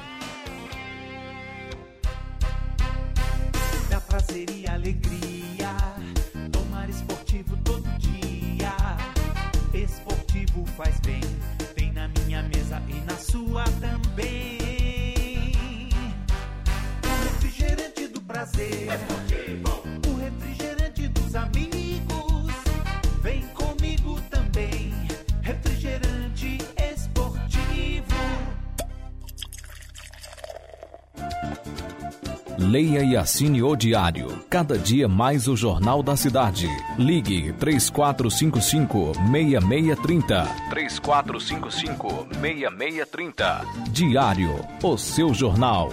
[SPEAKER 16] Dá prazer e alegria. Tomar esportivo todo dia. Esportivo faz bem. Tem na minha mesa e na sua também. O refrigerante do prazer.
[SPEAKER 5] Leia e assine o Diário. Cada dia mais o Jornal da Cidade. Ligue 3455-6630. 3455-6630. Diário, o seu jornal.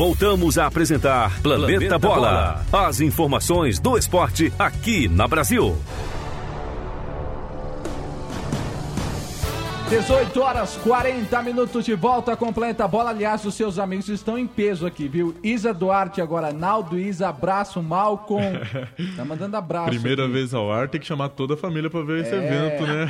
[SPEAKER 1] Voltamos a apresentar Planeta,
[SPEAKER 5] Planeta
[SPEAKER 1] Bola. As informações do esporte aqui na Brasil.
[SPEAKER 2] 18 horas 40 minutos de volta completa a bola. Aliás, os seus amigos estão em peso aqui, viu? Isa Duarte agora, Naldo, Isa, abraço, Malcom. [laughs] Tá mandando abraço.
[SPEAKER 13] Primeira
[SPEAKER 2] aqui.
[SPEAKER 13] vez ao ar, tem que chamar toda a família pra ver esse
[SPEAKER 2] É.
[SPEAKER 13] evento, né?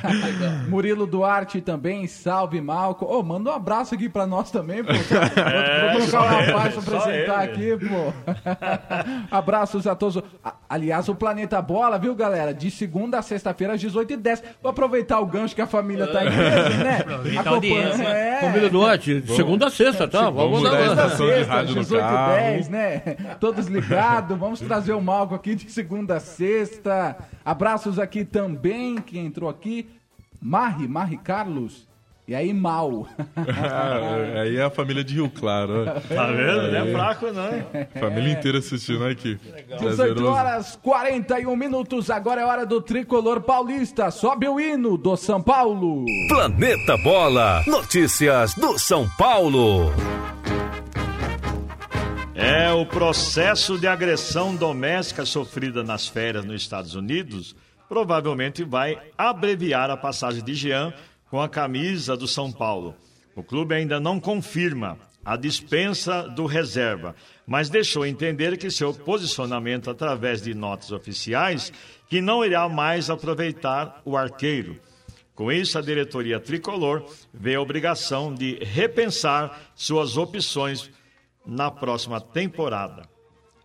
[SPEAKER 13] [laughs]
[SPEAKER 2] Murilo Duarte também, salve Malco. Ô, manda um abraço aqui pra nós também, pô. [laughs] Vou colocar o rapaz pra apresentar
[SPEAKER 3] ele.
[SPEAKER 2] aqui, pô. Abraços a todos. Aliás, o Planeta Bola, viu, galera? De segunda a sexta-feira, às 18h10. Vou aproveitar o gancho que a família tá peso, né? [laughs]
[SPEAKER 11] A audiência.
[SPEAKER 2] É.
[SPEAKER 14] Família Duarte, de segunda a sexta, tá? Vamos
[SPEAKER 13] mudar
[SPEAKER 14] dar
[SPEAKER 13] a
[SPEAKER 14] uma-
[SPEAKER 13] estação de
[SPEAKER 2] Sexta,
[SPEAKER 13] rádio no
[SPEAKER 2] 18 e
[SPEAKER 13] carro.
[SPEAKER 2] 10, né? Todos ligados. Vamos trazer o Malco aqui de segunda a sexta. Abraços aqui também, quem entrou aqui. Marri, Marri Carlos. E aí, Mal. [laughs]
[SPEAKER 13] Aí é a família de Rio Claro. ó.
[SPEAKER 3] Tá vendo? Não é fraco, não. hein?
[SPEAKER 13] Família inteira assistindo aqui.
[SPEAKER 2] 18 horas 41 minutos. Agora é hora do tricolor paulista. Sobe o hino do São Paulo.
[SPEAKER 1] Planeta Bola. Notícias do São Paulo.
[SPEAKER 3] É o processo de agressão doméstica sofrida nas férias nos Estados Unidos provavelmente vai abreviar a passagem de Jean com a camisa do São Paulo. O clube ainda não confirma a dispensa do reserva, mas deixou entender que seu posicionamento através de notas oficiais que não irá mais aproveitar o arqueiro. Com isso, a diretoria tricolor vê a obrigação de repensar suas opções na próxima temporada.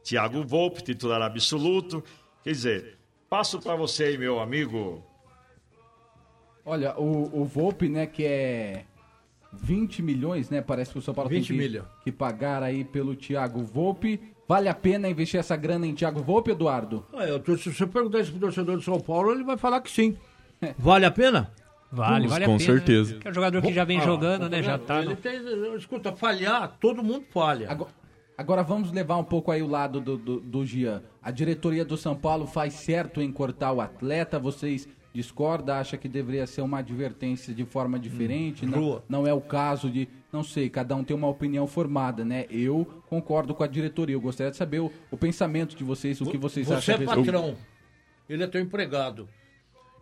[SPEAKER 3] Thiago Volpe, titular absoluto. Quer dizer, passo para você aí, meu amigo.
[SPEAKER 2] Olha, o, o Volpe, né, que é 20 milhões, né? Parece que o São Paulo
[SPEAKER 14] 20
[SPEAKER 2] tem que, que pagar aí pelo Thiago Volpe. Vale a pena investir essa grana em Thiago Volpe, Eduardo?
[SPEAKER 14] Ah, eu tô- se você perguntar isso pro torcedor de São Paulo, ele vai falar que sim. [laughs] Vale a pena?
[SPEAKER 11] Vale,
[SPEAKER 13] Com
[SPEAKER 11] vale a pena.
[SPEAKER 13] certeza.
[SPEAKER 11] né? Que é um jogador que já vem
[SPEAKER 14] Ah,
[SPEAKER 11] jogando, né? Já tá
[SPEAKER 14] Ele
[SPEAKER 11] no...
[SPEAKER 14] tem- escuta, falhar, todo mundo falha.
[SPEAKER 2] Agora, agora vamos levar um pouco aí o lado do, do, do Gian. A diretoria do São Paulo faz certo em cortar o atleta? Vocês discordam? Acha que deveria ser uma advertência de forma diferente? não,
[SPEAKER 14] Rua.
[SPEAKER 2] não é o caso de... Não sei, cada um tem uma opinião formada, né? Eu concordo com a diretoria. Eu gostaria de saber o, o pensamento de vocês, o que vocês
[SPEAKER 14] Você
[SPEAKER 2] acham.
[SPEAKER 14] é
[SPEAKER 2] a respeito.
[SPEAKER 14] patrão, ele é teu empregado.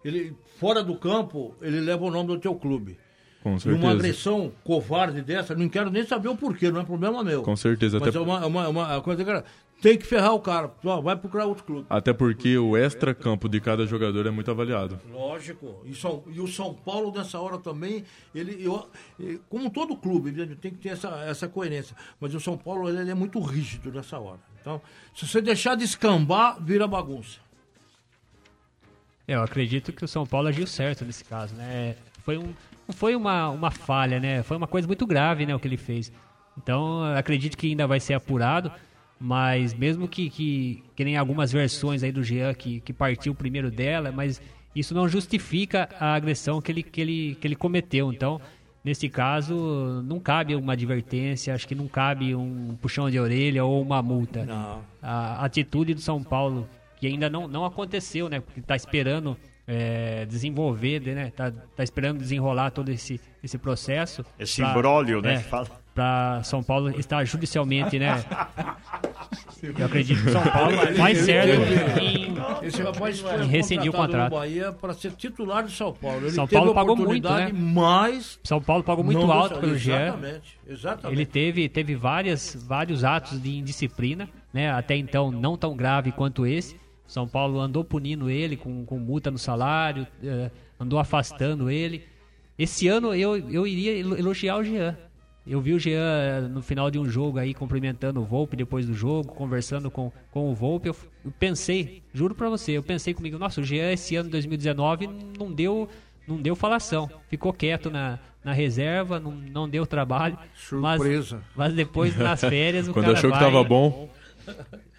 [SPEAKER 14] Ele, fora do campo, ele leva o nome do teu clube.
[SPEAKER 13] Com
[SPEAKER 14] E uma
[SPEAKER 13] certeza.
[SPEAKER 14] agressão covarde dessa, não quero nem saber o porquê, não é problema meu.
[SPEAKER 13] Com certeza,
[SPEAKER 14] Mas
[SPEAKER 13] até-
[SPEAKER 14] é uma, é uma, é uma coisa que tem que ferrar o cara. Ó, vai procurar outro clube.
[SPEAKER 13] Até porque o extra-campo de cada jogador é muito avaliado.
[SPEAKER 14] Lógico. E, São- e o São Paulo, nessa hora também, ele, eu- como todo clube, ele tem que ter essa, essa coerência. Mas o São Paulo ele é muito rígido nessa hora. Então, se você deixar de escambar, vira bagunça.
[SPEAKER 11] É, eu acredito que o São Paulo agiu certo nesse caso, né? Foi um, não foi uma, uma falha, né? Foi uma coisa muito grave, né, o que ele fez. Então, acredito que ainda vai ser apurado, mas mesmo que, que, que nem algumas versões aí do Jean que, que partiu primeiro dela, mas isso não justifica a agressão que ele, que ele, que ele cometeu. Então, nesse caso, não cabe uma advertência, acho que não cabe um puxão de orelha ou uma multa.
[SPEAKER 14] Não.
[SPEAKER 11] A atitude do São Paulo, que ainda não, não aconteceu, né? Porque está esperando é, desenvolver, né? Tá, tá esperando desenrolar todo esse, esse processo.
[SPEAKER 3] Esse imbróglio, né,
[SPEAKER 11] é,
[SPEAKER 3] que fala.
[SPEAKER 11] Para São Paulo estar judicialmente, né? [laughs] Eu acredito que São Paulo faz certo em,
[SPEAKER 14] Esse rapaz foi
[SPEAKER 11] em rescindir o contrato.
[SPEAKER 14] Bahia para ser titular de São Paulo. Ele
[SPEAKER 11] São
[SPEAKER 14] teve
[SPEAKER 11] Paulo pagou muito, né?
[SPEAKER 14] Mas
[SPEAKER 11] São Paulo pagou muito alto pelo Jean.
[SPEAKER 14] Exatamente, exatamente.
[SPEAKER 11] Ele teve, teve várias, vários atos de indisciplina, né? Até então não tão grave quanto esse. São Paulo andou punindo ele com, com multa no salário, eh, andou afastando ele. Esse ano eu, eu iria elo- elogiar o Jean. Eu vi o Jean eh, no final de um jogo aí cumprimentando o Volpe depois do jogo, conversando com, com o Volpe. Eu, eu pensei, juro pra você, eu pensei comigo, nossa, o Jean esse ano 2019 não deu, não deu falação. Ficou quieto na, na reserva, não, não deu trabalho.
[SPEAKER 14] Surpresa.
[SPEAKER 11] Mas, mas depois nas férias o [laughs]
[SPEAKER 13] Quando
[SPEAKER 11] cara
[SPEAKER 13] achou que
[SPEAKER 11] vai-
[SPEAKER 13] tava bom.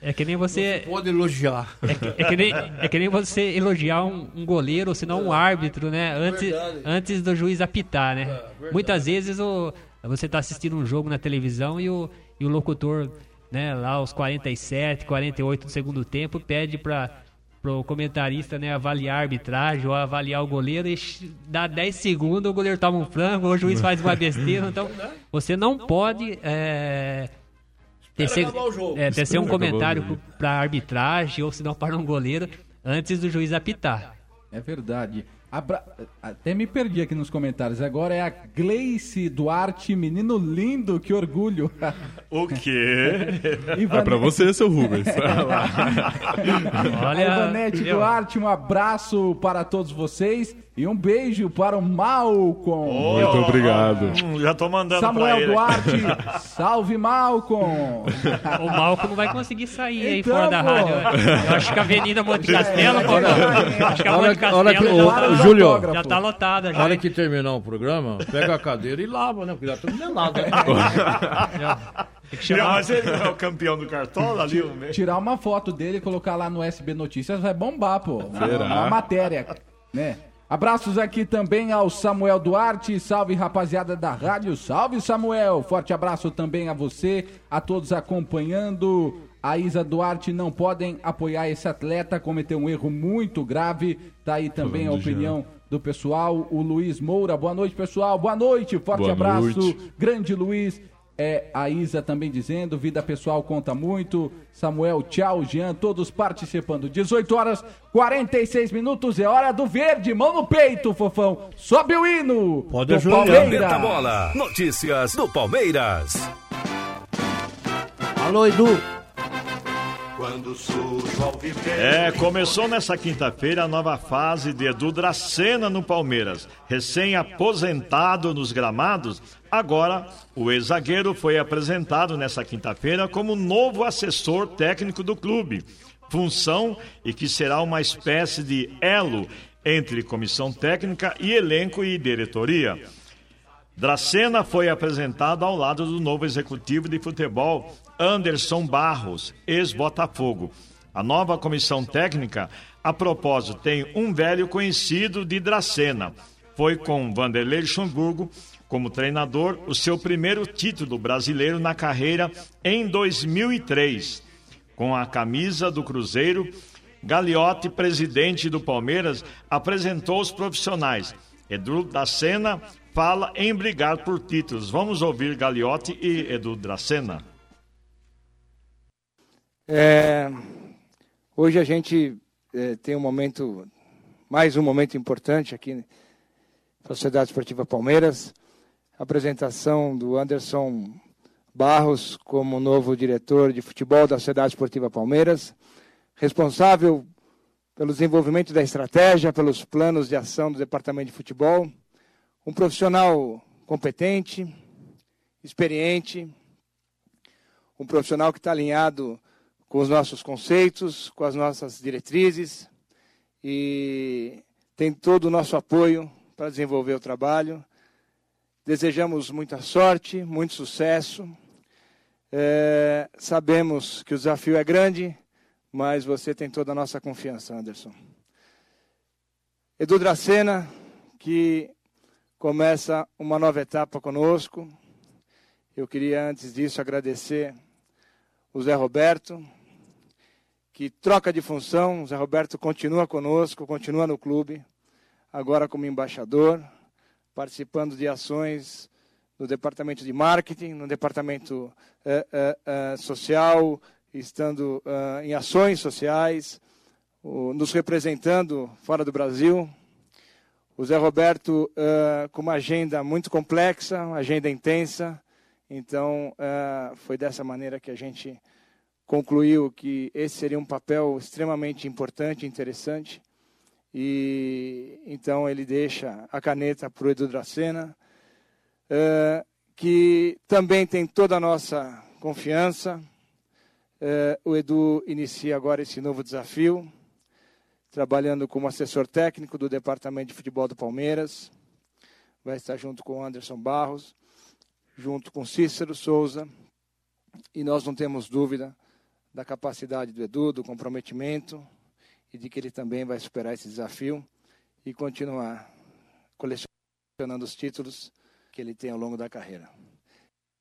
[SPEAKER 11] É que nem você.
[SPEAKER 14] Pode elogiar.
[SPEAKER 11] É que, é que nem, é que nem você elogiar um, um goleiro, ou senão um árbitro, né? Antes,
[SPEAKER 14] Verdade.
[SPEAKER 11] antes do juiz apitar, né? Muitas vezes o, você tá assistindo um jogo na televisão e o, e o locutor, né, lá aos 47, 48 do segundo tempo, pede para pro comentarista, né, avaliar a arbitragem ou avaliar o goleiro e dá 10 segundos, o goleiro toma um frango, ou o juiz faz uma besteira. Então, você não pode é, tecer,
[SPEAKER 14] o
[SPEAKER 11] é, tecer um
[SPEAKER 14] o
[SPEAKER 11] comentário
[SPEAKER 14] jogo.
[SPEAKER 11] para arbitragem ou se não para um goleiro antes do juiz apitar.
[SPEAKER 2] É verdade. Abra- Até me perdi aqui nos comentários. Agora é a Gleice Duarte, menino lindo, que orgulho. [laughs]
[SPEAKER 3] O quê?
[SPEAKER 2] Ivan- [laughs]
[SPEAKER 13] É pra você, seu Rubens. [laughs]
[SPEAKER 11] Olha,
[SPEAKER 2] Ivanete? Duarte, um abraço para todos vocês e um beijo para o Malcolm.
[SPEAKER 13] Muito obrigado.
[SPEAKER 3] Hum, já tô mandando pra
[SPEAKER 2] Samuel
[SPEAKER 3] ele.
[SPEAKER 2] Duarte, [laughs] salve Malcolm.
[SPEAKER 11] O Malcolm não vai conseguir sair aí
[SPEAKER 2] Então,
[SPEAKER 11] fora da rádio. né? Eu acho que a Avenida Monte Castelo, pô, acho que a Monte
[SPEAKER 12] que- que-
[SPEAKER 11] Castelo
[SPEAKER 12] ô,
[SPEAKER 11] já-
[SPEAKER 12] ô, Júlio,
[SPEAKER 11] já tá lotada.
[SPEAKER 12] Na hora que terminar o programa, pega a cadeira e lava, né? Porque já tudo melado. Né? [laughs]
[SPEAKER 11] Tem que chamar...
[SPEAKER 3] mas ele não é o campeão do Cartola ali? o mesmo?
[SPEAKER 2] Tirar uma foto dele e colocar lá no SB Notícias vai bombar, pô.
[SPEAKER 13] Será?
[SPEAKER 2] Uma matéria, né? Abraços aqui também ao Samuel Duarte. Salve, rapaziada da rádio. Salve, Samuel. Forte abraço também a você, a todos acompanhando. A Isa Duarte não podem apoiar esse atleta, cometeu um erro muito grave. Tá aí também a opinião do pessoal. O Luiz Moura. Boa noite, pessoal. Boa noite. Forte
[SPEAKER 13] Boa
[SPEAKER 2] abraço.
[SPEAKER 13] noite.
[SPEAKER 2] Grande Luiz. É, a Isa também dizendo, vida pessoal conta muito. Samuel, tchau, Jean, todos participando. 18 horas 46 minutos, é hora do verde, mão no peito, fofão. Sobe o hino.
[SPEAKER 12] Pode.
[SPEAKER 2] Palmeiras.
[SPEAKER 1] Planeta Bola. Notícias do Palmeiras.
[SPEAKER 12] Alô, Edu.
[SPEAKER 8] Quando ao viver.
[SPEAKER 3] É, começou nessa quinta-feira a nova fase de Edu Dracena no Palmeiras. Recém-aposentado nos gramados, agora o ex-zagueiro foi apresentado nessa quinta-feira como novo assessor técnico do clube. Função e que será uma espécie de elo entre comissão técnica e elenco e diretoria. Dracena foi apresentado ao lado do novo executivo de futebol, Anderson Barros, ex-Botafogo. A nova comissão técnica, a propósito, tem um velho conhecido de Dracena. Foi com Vanderlei Luxemburgo como treinador o seu primeiro título brasileiro na carreira em 2003. Com a camisa do Cruzeiro, Gagliotti, presidente do Palmeiras, apresentou os profissionais. Edu Dracena fala em brigar por títulos. Vamos ouvir Gagliotti e Edu Dracena.
[SPEAKER 17] É, hoje a gente é, tem um momento, mais um momento importante aqui na Sociedade Esportiva Palmeiras. A apresentação do Anderson Barros como novo diretor de futebol da Sociedade Esportiva Palmeiras, responsável pelo desenvolvimento da estratégia, pelos planos de ação do Departamento de Futebol. Um profissional competente, experiente, um profissional que está alinhado com os nossos conceitos, com as nossas diretrizes e tem todo o nosso apoio para desenvolver o trabalho. Desejamos muita sorte, muito sucesso. É, sabemos que o desafio é grande, mas você tem toda a nossa confiança, Anderson. Edu Dracena, que começa uma nova etapa conosco. Eu queria, antes disso, agradecer o Zé Roberto, que troca de função. Zé Roberto continua conosco, continua no clube, agora como embaixador, participando de ações no departamento de marketing, no departamento eh, eh, eh, social, estando em ações sociais, o- nos representando fora do Brasil. O Zé Roberto com uma agenda muito complexa, uma agenda intensa. Então, foi dessa maneira que a gente concluiu que esse seria um papel extremamente importante interessante. E então ele deixa a caneta para o Edu Dracena, eh, que também tem toda a nossa confiança. Eh, o Edu inicia agora esse novo desafio, trabalhando como assessor técnico do Departamento de Futebol do Palmeiras. Vai estar junto com o Anderson Barros, junto com Cícero Souza. E nós não temos dúvida da capacidade do Edu, do comprometimento e de que ele também vai superar esse desafio e continuar colecionando os títulos que ele tem ao longo da carreira.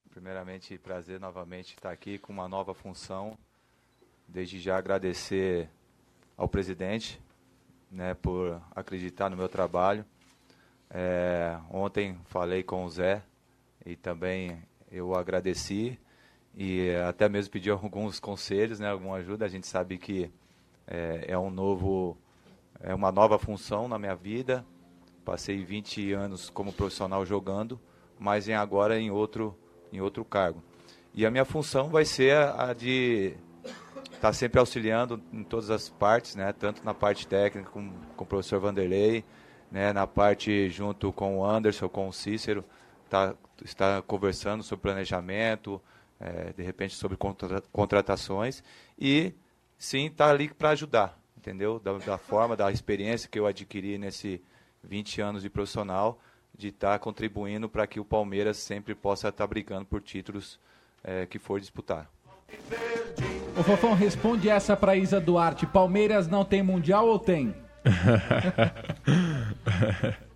[SPEAKER 18] Primeiramente, prazer novamente estar aqui com uma nova função. Desde já agradecer ao presidente né, por acreditar no meu trabalho. É, ontem falei com o Zé e também eu agradeci e até mesmo pedir alguns conselhos, né, alguma ajuda. A gente sabe que é, é um novo, é uma nova função na minha vida. Passei 20 anos como profissional jogando, mas em agora em outro, em outro cargo. E a minha função vai ser a, de estar sempre auxiliando em todas as partes, né, tanto na parte técnica com, com o professor Vanderlei, né, na parte junto com o Anderson, com o Cícero, tá, está conversando sobre planejamento, eh, de repente sobre contra- contratações e sim estar ali para ajudar, entendeu? Da, da forma, da experiência que eu adquiri nesse 20 anos de profissional, de estar contribuindo para que o Palmeiras sempre possa estar brigando por títulos eh, que for disputar.
[SPEAKER 2] Ô Fofão, responde essa pra Isa Duarte. Palmeiras não tem mundial ou tem? [laughs]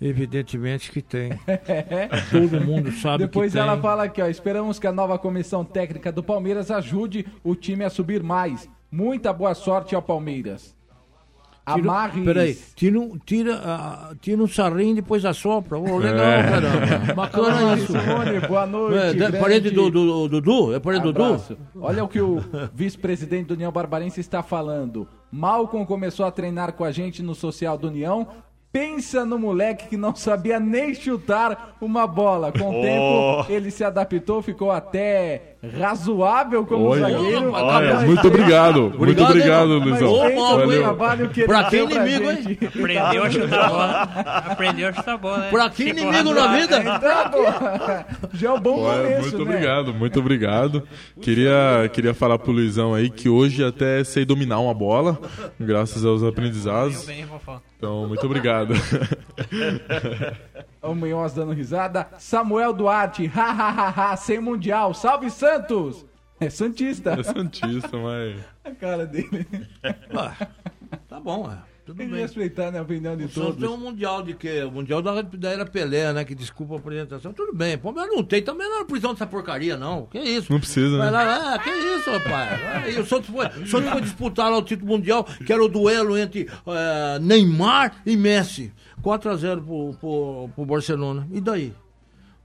[SPEAKER 12] Evidentemente que tem. [laughs] Todo mundo sabe
[SPEAKER 2] Depois
[SPEAKER 12] que
[SPEAKER 2] ela
[SPEAKER 12] tem.
[SPEAKER 2] fala aqui, ó. Esperamos que a nova comissão técnica do Palmeiras ajude o time a subir mais. Muita boa sorte ao Palmeiras.
[SPEAKER 12] Tira,
[SPEAKER 2] Amarre.
[SPEAKER 12] peraí, tira, um- tira, ah, tira um sarrinho e depois assopra. Ô, legal,
[SPEAKER 2] É.
[SPEAKER 12] caramba. [laughs] Bacana isso.
[SPEAKER 2] Simone, boa noite.
[SPEAKER 12] É, parente do, do, do Dudu? É parente do Dudu?
[SPEAKER 2] Olha o que o vice-presidente do União Barbarense está falando. Malcolm começou a treinar com a gente no social do União. Pensa no moleque que não sabia nem chutar uma bola. Com o
[SPEAKER 3] Oh.
[SPEAKER 2] tempo, ele se adaptou, ficou até razoável como
[SPEAKER 19] Olha,
[SPEAKER 2] zagueiro.
[SPEAKER 19] olha, muito obrigado, muito obrigado, Luizão. Valeu.
[SPEAKER 2] trabalho que
[SPEAKER 12] Pra que
[SPEAKER 2] deu pra
[SPEAKER 12] inimigo, hein?
[SPEAKER 11] Aprendeu a chutar bola. Aprendeu a chutar bola, né?
[SPEAKER 12] Pra que
[SPEAKER 11] Ficou
[SPEAKER 12] inimigo na vida?
[SPEAKER 2] Então, pô, já é um bom
[SPEAKER 19] Olha,
[SPEAKER 2] começo,
[SPEAKER 19] muito
[SPEAKER 2] né?
[SPEAKER 19] obrigado, muito obrigado. Queria, queria falar pro Luizão aí que hoje até sei dominar uma bola, graças aos aprendizados. Então, muito obrigado. [laughs]
[SPEAKER 2] O Munhoz dando risada. Samuel Duarte, ha, ha, ha, ha, sem mundial. Salve Santos! É Santista.
[SPEAKER 19] É Santista, mas.
[SPEAKER 2] A cara dele.
[SPEAKER 12] Tá bom, é. Tudo
[SPEAKER 2] Tem
[SPEAKER 12] bem.
[SPEAKER 2] respeitar né, a opinião de
[SPEAKER 12] O Santos tem um
[SPEAKER 2] todos.
[SPEAKER 12] mundial de quê? O mundial da, da era Pelé, né? Que desculpa a apresentação. Tudo bem. Palmeiras não tem. Também não é prisão dessa porcaria, não. Que isso?
[SPEAKER 19] Não precisa,
[SPEAKER 12] Vai
[SPEAKER 19] né?
[SPEAKER 12] lá, ah, que isso, rapaz? Ah, E o Santos foi, o Santos foi disputar lá o título mundial, que era o duelo entre Neymar e Messi. 4x0 pro, pro, pro Barcelona. E daí?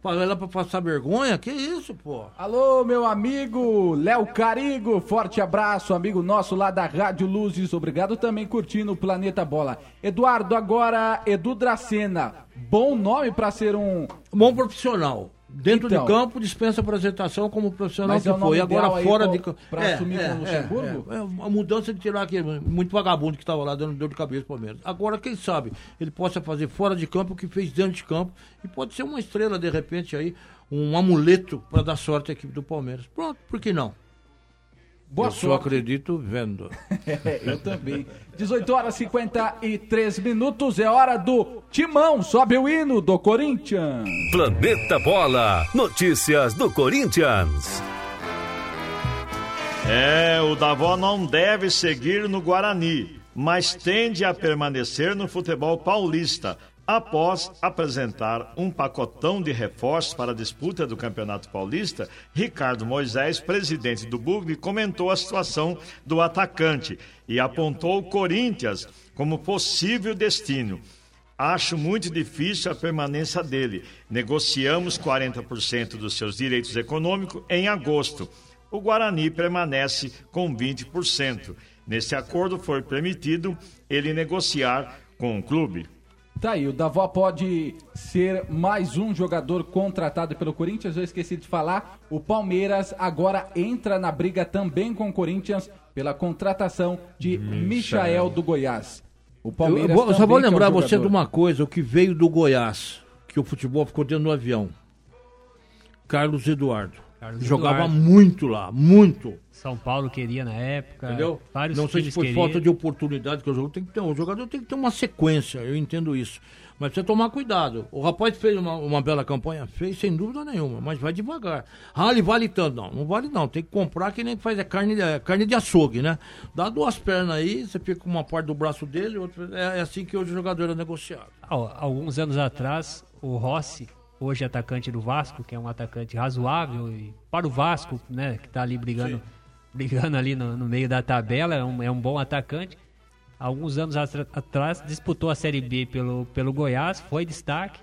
[SPEAKER 12] Lá pra passar vergonha? Que isso, pô?
[SPEAKER 2] Alô, meu amigo Léo Carigo, forte abraço, amigo nosso lá da Rádio Luzes. Obrigado também curtindo o Planeta Bola. Eduardo, agora Edu Dracena. Bom nome pra ser um.
[SPEAKER 12] Bom profissional. Dentro
[SPEAKER 2] Então.
[SPEAKER 12] de campo, dispensa apresentação como profissional que
[SPEAKER 2] é o nome
[SPEAKER 12] foi. Agora fora de campo.
[SPEAKER 2] pra assumir com o Luxemburgo?
[SPEAKER 12] É, é, a mudança de tirar aquele muito vagabundo que estava lá dando dor de cabeça para Palmeiras. Agora, quem sabe, ele possa fazer fora de campo o que fez dentro de campo e pode ser uma estrela, de repente, aí, um amuleto para dar sorte à equipe do Palmeiras. Pronto, por que não?
[SPEAKER 2] Boa
[SPEAKER 12] Eu só
[SPEAKER 2] sorte.
[SPEAKER 12] acredito vendo. [laughs]
[SPEAKER 2] É, eu também. 18 horas e 53 minutos, é hora do Timão. Sobe o hino do Corinthians.
[SPEAKER 1] Planeta Bola. Notícias do Corinthians.
[SPEAKER 3] É, o Davó não deve seguir no Guarani, mas tende a permanecer no futebol paulista, após apresentar um pacotão de reforços para a disputa do Campeonato Paulista. Ricardo Moisés, presidente do Bugre, comentou a situação do atacante e apontou o Corinthians como possível destino. Acho muito difícil a permanência dele. Negociamos 40% dos seus direitos econômicos em agosto. O Guarani permanece com 20%. Nesse acordo foi permitido ele negociar com o clube.
[SPEAKER 2] Tá aí, o Davó pode ser mais um jogador contratado pelo Corinthians. Eu esqueci de falar. O Palmeiras agora entra na briga também com o Corinthians pela contratação de Michael do Goiás. O
[SPEAKER 12] Eu,
[SPEAKER 2] Palmeiras
[SPEAKER 12] eu vou- só vou
[SPEAKER 2] quer um
[SPEAKER 12] lembrar você de uma coisa, o que veio do Goiás, que o futebol ficou dentro do avião. Carlos Eduardo.
[SPEAKER 11] Carlos
[SPEAKER 12] Jogava
[SPEAKER 11] Eduardo.
[SPEAKER 12] muito lá, muito.
[SPEAKER 11] São Paulo queria na época.
[SPEAKER 12] Entendeu?
[SPEAKER 11] Vários
[SPEAKER 12] Não sei se foi
[SPEAKER 11] queriam.
[SPEAKER 12] falta de oportunidade que o jogo tem que ter. O jogador tem que ter uma sequência, eu entendo isso. Mas precisa tomar cuidado. O rapaz fez uma, uma bela campanha, fez sem dúvida nenhuma, mas vai devagar. Ah, ele vale tanto. Não, não vale não. Tem que comprar que nem faz é carne, de- é carne de açougue, né? Dá duas pernas aí, você fica com uma parte do braço dele, outra, é, é assim que hoje o jogador é negociado.
[SPEAKER 11] Al- Alguns anos atrás, o Rossi, hoje atacante do Vasco, que é um atacante razoável e para o Vasco, né, que tá ali brigando, brigando ali no, no meio da tabela, é um, é um bom atacante. Alguns anos atrás disputou a Série B pelo, pelo Goiás, foi destaque.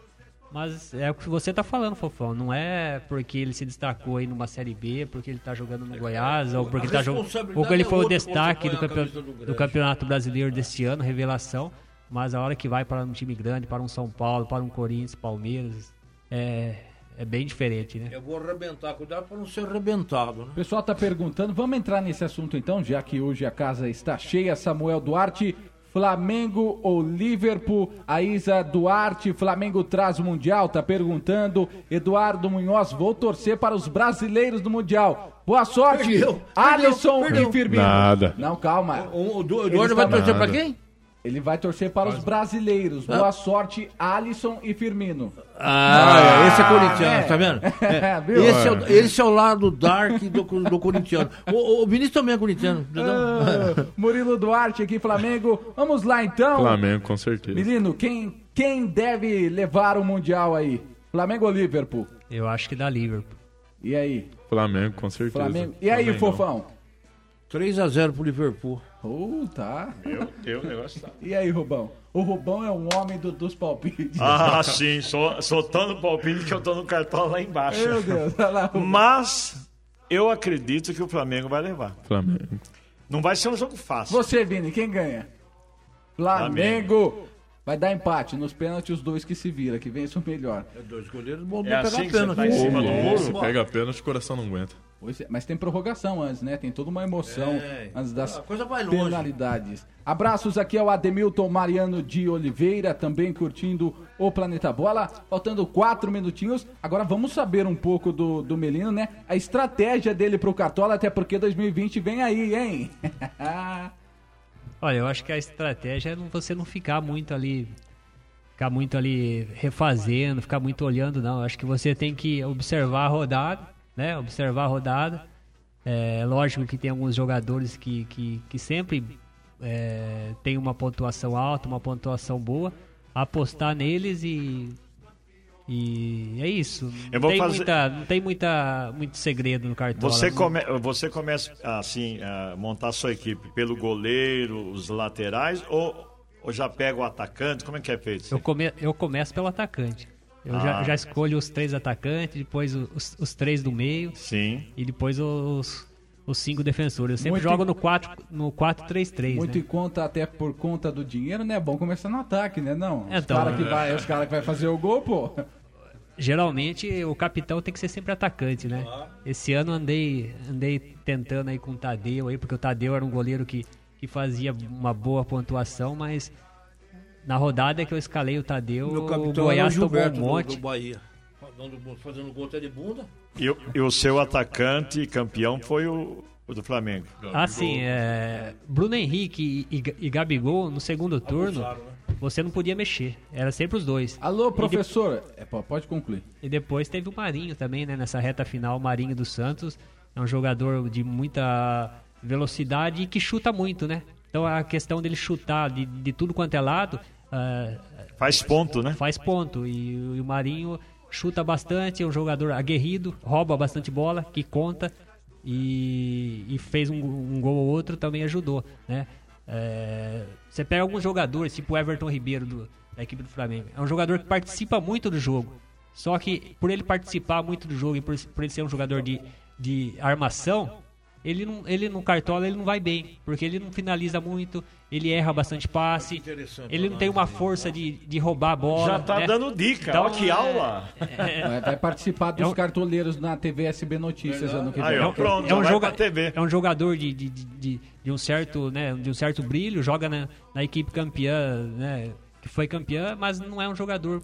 [SPEAKER 11] Mas é o que você tá falando, Fofão. Não é porque ele se destacou aí numa Série B, porque ele tá jogando no Goiás, ou porque ele tá jogando. Ou que ele foi
[SPEAKER 14] é
[SPEAKER 11] o destaque do, campeon-
[SPEAKER 14] do.
[SPEAKER 11] Campeonato Brasileiro deste ano, revelação. Mas a hora que vai para um time grande, para um São Paulo, para um Corinthians, Palmeiras, é, é bem diferente, né?
[SPEAKER 14] Eu vou arrebentar, cuidado para não ser arrebentado, né?
[SPEAKER 2] O pessoal tá perguntando, vamos entrar nesse assunto então, já que hoje a casa está cheia. Samuel Duarte, Flamengo ou Liverpool? A Isa Duarte, Flamengo traz o Mundial, tá perguntando. Eduardo Munhoz, vou torcer para os brasileiros do Mundial. Boa sorte,
[SPEAKER 14] Perdeu,
[SPEAKER 2] Alisson
[SPEAKER 14] perdeu,
[SPEAKER 2] e Firmino.
[SPEAKER 19] Nada.
[SPEAKER 2] Não, calma.
[SPEAKER 14] O, o
[SPEAKER 2] Ele
[SPEAKER 14] Eduardo vai
[SPEAKER 2] está-
[SPEAKER 14] torcer para quem?
[SPEAKER 2] Ele vai torcer para os brasileiros. Boa sorte, Alisson e Firmino.
[SPEAKER 14] Ah, esse é corintiano,
[SPEAKER 2] é.
[SPEAKER 14] tá vendo? [laughs] É, esse, é o, esse é o lado dark do, do corintiano. O, o Vinícius também é corintiano?
[SPEAKER 2] Ah, [laughs] Murilo Duarte aqui, Flamengo. Vamos lá então.
[SPEAKER 19] Flamengo, com certeza.
[SPEAKER 2] Menino, quem, quem deve levar o Mundial aí? Flamengo ou Liverpool?
[SPEAKER 11] Eu acho que dá Liverpool.
[SPEAKER 2] E aí?
[SPEAKER 19] Flamengo, com certeza.
[SPEAKER 2] Flamengo. E aí,
[SPEAKER 19] Flamengão.
[SPEAKER 2] Fofão?
[SPEAKER 14] 3x0 pro Liverpool.
[SPEAKER 2] Oh, tá.
[SPEAKER 3] Eu, eu, negócio tá.
[SPEAKER 2] E aí, Rubão? O Rubão é um homem do- dos palpites.
[SPEAKER 3] Ah, sim, sou, soltando o palpite que eu tô no cartão lá embaixo.
[SPEAKER 2] Meu Deus, olha lá. Rubão.
[SPEAKER 3] Mas eu acredito que o Flamengo vai levar.
[SPEAKER 19] Flamengo.
[SPEAKER 3] Não vai ser um jogo fácil.
[SPEAKER 2] Você, Vini, quem ganha? Flamengo. Vai dar empate. Nos pênaltis, os dois que se vira, que vence o melhor.
[SPEAKER 14] É dois goleiros bom
[SPEAKER 3] É assim você
[SPEAKER 14] pênalti.
[SPEAKER 3] tá em cima do
[SPEAKER 19] Nossa,
[SPEAKER 3] muro?
[SPEAKER 19] pega pênalti, o coração não aguenta.
[SPEAKER 2] É, Mas tem prorrogação antes, né? Tem toda uma emoção
[SPEAKER 14] É.
[SPEAKER 2] antes das
[SPEAKER 14] A coisa vai longe.
[SPEAKER 2] penalidades. Abraços aqui ao Ademilton Mariano de Oliveira, também curtindo o Planeta Bola. Faltando quatro minutinhos. Agora vamos saber um pouco do, do Melino, né? A estratégia dele pro Cartola, até porque 2020 vem aí, hein? [laughs]
[SPEAKER 11] Olha, eu acho que a estratégia é você não ficar muito ali. Ficar muito ali refazendo, ficar muito olhando, não. Eu acho que você tem que observar a rodada, né? Observar a rodada. É lógico que tem alguns jogadores que, que, que sempre é, tem uma pontuação alta, uma pontuação boa. Apostar neles e. E é isso. Não
[SPEAKER 3] Eu vou
[SPEAKER 11] tem,
[SPEAKER 3] fazer-
[SPEAKER 11] muita, não tem muita, muito segredo no cartão.
[SPEAKER 3] Você, come, você começa assim a montar sua equipe pelo goleiro, os laterais ou, ou já pega o atacante? Como é que é feito?
[SPEAKER 11] Eu, come, eu começo pelo atacante. Eu já,
[SPEAKER 3] Ah.
[SPEAKER 11] já escolho os três atacantes, depois os, os três do meio.
[SPEAKER 3] Sim.
[SPEAKER 11] E depois os, os cinco defensores. Eu sempre
[SPEAKER 2] Muito
[SPEAKER 11] jogo
[SPEAKER 2] em-
[SPEAKER 11] no 4 no 4-3-3.
[SPEAKER 2] Muito
[SPEAKER 11] né?
[SPEAKER 2] em conta, até por conta do dinheiro, né? É bom começar no ataque, né? Não. Os
[SPEAKER 11] Então,
[SPEAKER 2] caras que,
[SPEAKER 11] é.
[SPEAKER 2] vai, os cara que vai fazer o gol, pô.
[SPEAKER 11] Geralmente o capitão tem que ser sempre atacante, né? Esse ano andei, andei tentando aí com o Tadeu aí, porque o Tadeu era um goleiro que, que fazia uma boa pontuação, mas na rodada que eu escalei o Tadeu,
[SPEAKER 14] Meu
[SPEAKER 11] o
[SPEAKER 14] capitão era o
[SPEAKER 11] Goiás tomou um
[SPEAKER 14] do,
[SPEAKER 11] monte.
[SPEAKER 14] do Bahia. Dando- Fazendo gol até de bunda.
[SPEAKER 3] E, o- e o seu atacante campeão foi o, o do Flamengo.
[SPEAKER 11] Ah, sim, é. Bruno Henrique e, e, e Gabigol no segundo turno,
[SPEAKER 14] né?
[SPEAKER 11] você não podia mexer. Era sempre os dois.
[SPEAKER 2] Alô,
[SPEAKER 11] E de-
[SPEAKER 2] professor. É, pode concluir.
[SPEAKER 11] E depois teve o Marinho também, né? Nessa reta final, o Marinho dos Santos. É um jogador de muita velocidade e que chuta muito, né? Então a questão dele chutar de, de tudo quanto é lado.
[SPEAKER 3] Faz ponto, né?
[SPEAKER 11] Faz ponto. E, o- e o Marinho chuta bastante, é um jogador aguerrido, rouba bastante bola, que conta. E, e fez um, um gol ou outro, também ajudou, né? É, você pega alguns jogadores, tipo o Everton Ribeiro do- da equipe do Flamengo. É um jogador que participa muito do jogo. Só que por ele participar muito do jogo e por, por ele ser um jogador de, de armação, ele não, ele no cartola ele não vai bem, porque ele não finaliza muito, ele erra bastante passe, ele não tem uma força de, de roubar a bola.
[SPEAKER 3] Já tá
[SPEAKER 11] né?
[SPEAKER 3] dando dica,
[SPEAKER 11] Então,
[SPEAKER 3] ó que
[SPEAKER 11] é-
[SPEAKER 3] aula.
[SPEAKER 2] Vai, vai participar dos
[SPEAKER 11] É um-
[SPEAKER 2] cartoleiros na TV SB Notícias ano que vem.
[SPEAKER 3] Aí, ó, pronto,
[SPEAKER 11] é um, joga-
[SPEAKER 3] TV.
[SPEAKER 11] é um jogador de, de, de, de- de um certo, né, de um certo brilho, joga na, na equipe campeã, né, que foi campeã, mas não é um jogador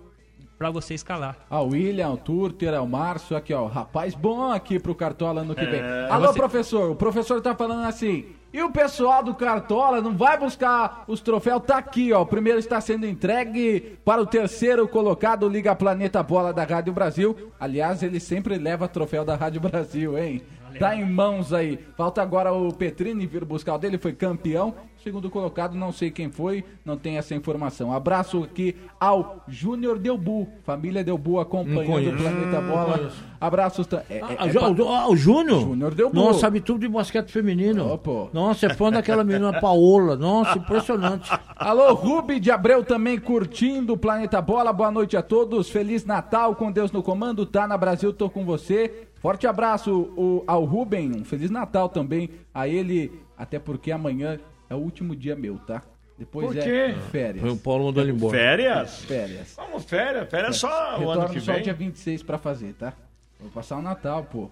[SPEAKER 11] pra você escalar.
[SPEAKER 2] Ah, o William, o Turter, o Márcio, aqui, ó. Rapaz bom aqui pro Cartola ano que vem.
[SPEAKER 11] É.
[SPEAKER 2] Alô,
[SPEAKER 11] Você-
[SPEAKER 2] professor. O professor tá falando assim. E o pessoal do Cartola não vai buscar os troféus? Tá aqui, ó. O primeiro está sendo entregue para o terceiro colocado, Liga Planeta Bola da Rádio Brasil. Aliás, ele sempre leva troféu da Rádio Brasil, hein? Tá em mãos aí. Falta agora o Petrini vir buscar o dele, foi campeão. Segundo colocado, não sei quem foi, não tem essa informação. Abraço aqui ao Júnior Delbu, família Delbu acompanhando o. Planeta Bola. Abraços. ta- é- é-
[SPEAKER 12] Ah,
[SPEAKER 2] é
[SPEAKER 12] o, ah, o Júnior?
[SPEAKER 2] Júnior Delbu.
[SPEAKER 12] Nossa, sabe tudo de basquete feminino. Nossa, é fã daquela menina [laughs] Paola. Nossa, impressionante.
[SPEAKER 2] Alô, Rubi de Abreu também curtindo o Planeta Bola. Boa noite a todos. Feliz Natal com Deus no comando. Tá na Brasil, tô com você. Forte abraço o- ao Ruben. Um Feliz Natal também a ele, até porque amanhã é o último dia meu, tá? Depois
[SPEAKER 3] Por
[SPEAKER 2] é férias.
[SPEAKER 12] Foi o Paulo mandou ele embora.
[SPEAKER 3] Férias?
[SPEAKER 2] Férias.
[SPEAKER 3] Vamos, férias. Férias só o ano
[SPEAKER 2] Retorno
[SPEAKER 3] que
[SPEAKER 2] só
[SPEAKER 3] vem.
[SPEAKER 2] dia 26 pra fazer, tá? Vou passar o Natal, pô.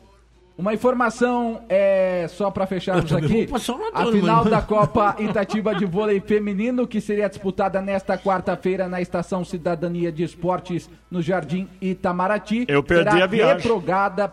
[SPEAKER 2] Uma informação é só pra fecharmos aqui.
[SPEAKER 12] vou passar o Natal,
[SPEAKER 2] a final
[SPEAKER 12] mano.
[SPEAKER 2] da Copa Itatiba de Vôlei Feminino, que seria disputada nesta quarta-feira na Estação Cidadania de Esportes, no Jardim Itamaraty.
[SPEAKER 3] Eu perdi
[SPEAKER 2] será
[SPEAKER 3] a viagem.
[SPEAKER 2] reprogada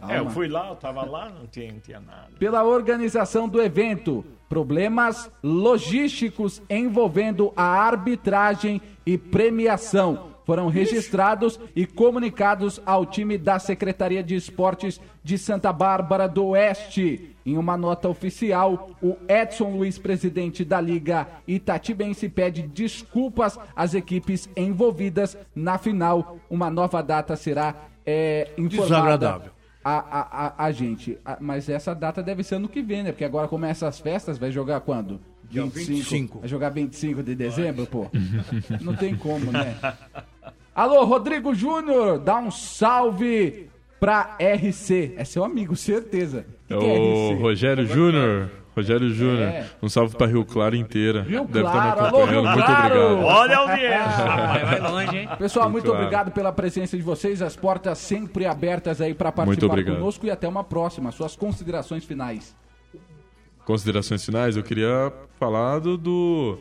[SPEAKER 3] É, eu
[SPEAKER 2] Calma.
[SPEAKER 3] fui lá, eu tava lá, não tinha, não tinha nada.
[SPEAKER 2] pela organização do evento. Problemas logísticos envolvendo a arbitragem e premiação foram registrados e comunicados ao time da Secretaria de Esportes de Santa Bárbara do Oeste. Em uma nota oficial, o Edson Luiz, presidente da Liga Itatibense, pede desculpas às equipes envolvidas na final. Uma nova data será é, informada
[SPEAKER 12] Desagradável.
[SPEAKER 2] A, a, a, a gente. A- mas essa data deve ser ano que vem, né? Porque agora começa as festas, vai jogar quando?
[SPEAKER 12] Dia 25.
[SPEAKER 2] Vai jogar 25 de dezembro, pô? Não tem como, né? [laughs] Alô, Rodrigo Júnior, dá um salve pra RC. É seu amigo, certeza. O
[SPEAKER 13] É
[SPEAKER 2] que que é
[SPEAKER 13] o? Rogério Júnior. Rogério Júnior.
[SPEAKER 2] É.
[SPEAKER 13] Um salve pra Rio Claro inteira.
[SPEAKER 2] Rio
[SPEAKER 13] Deve estar me
[SPEAKER 2] Claro, alô,
[SPEAKER 13] acompanhando.
[SPEAKER 2] Rio
[SPEAKER 13] Muito
[SPEAKER 2] Claro!
[SPEAKER 13] obrigado.
[SPEAKER 3] Olha a audiência. [laughs]
[SPEAKER 11] Rapaz, vai longe, hein?
[SPEAKER 2] Pessoal,
[SPEAKER 13] Rio
[SPEAKER 2] muito
[SPEAKER 13] Claro.
[SPEAKER 2] obrigado pela presença de vocês. As portas sempre abertas aí pra
[SPEAKER 13] Muito
[SPEAKER 2] participar conosco e até uma próxima. Suas considerações finais.
[SPEAKER 13] Considerações finais, eu queria falar do, do,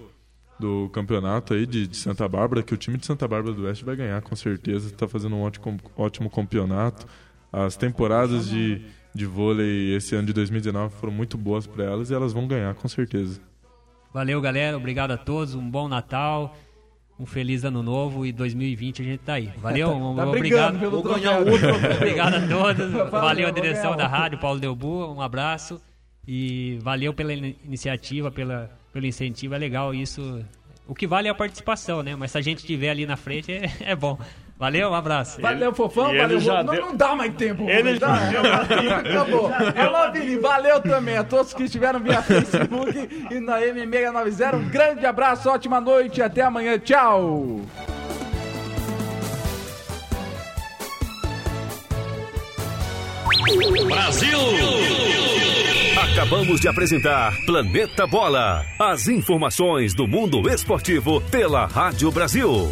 [SPEAKER 13] do campeonato aí de, de Santa Bárbara, que o time de Santa Bárbara do Oeste vai ganhar, com certeza. Está fazendo um ótimo, ótimo campeonato. As temporadas de, de vôlei esse ano de 2019 foram muito boas para elas e elas vão ganhar, com certeza.
[SPEAKER 11] Valeu, galera. Obrigado a todos. Um bom Natal. Um feliz ano novo e 2020 a gente tá aí. Valeu, [laughs] um,
[SPEAKER 2] Tá
[SPEAKER 11] obrigado.
[SPEAKER 2] pelo
[SPEAKER 12] Vou ganhar outro [laughs]
[SPEAKER 11] obrigado a todos.
[SPEAKER 2] Valeu,
[SPEAKER 11] Valeu a direção da rádio, Paulo Delbu. Um abraço. E valeu pela in- iniciativa, pela, pelo incentivo. É legal isso. O que vale é a participação, né? Mas se a gente estiver ali na frente, é, é bom. Valeu, um abraço.
[SPEAKER 2] Valeu, fofão.
[SPEAKER 3] ele
[SPEAKER 2] Valeu,
[SPEAKER 3] já
[SPEAKER 2] não,
[SPEAKER 3] deu-
[SPEAKER 2] não dá mais tempo.
[SPEAKER 3] Ele
[SPEAKER 2] Rubens, dá. [laughs] Acabou. Alô, Vini, valeu também a todos que estiveram via Facebook e na M690. Um grande abraço, ótima noite. Até amanhã. Tchau.
[SPEAKER 1] Brasil! Acabamos de apresentar Planeta Bola. As informações do mundo esportivo pela Rádio Brasil.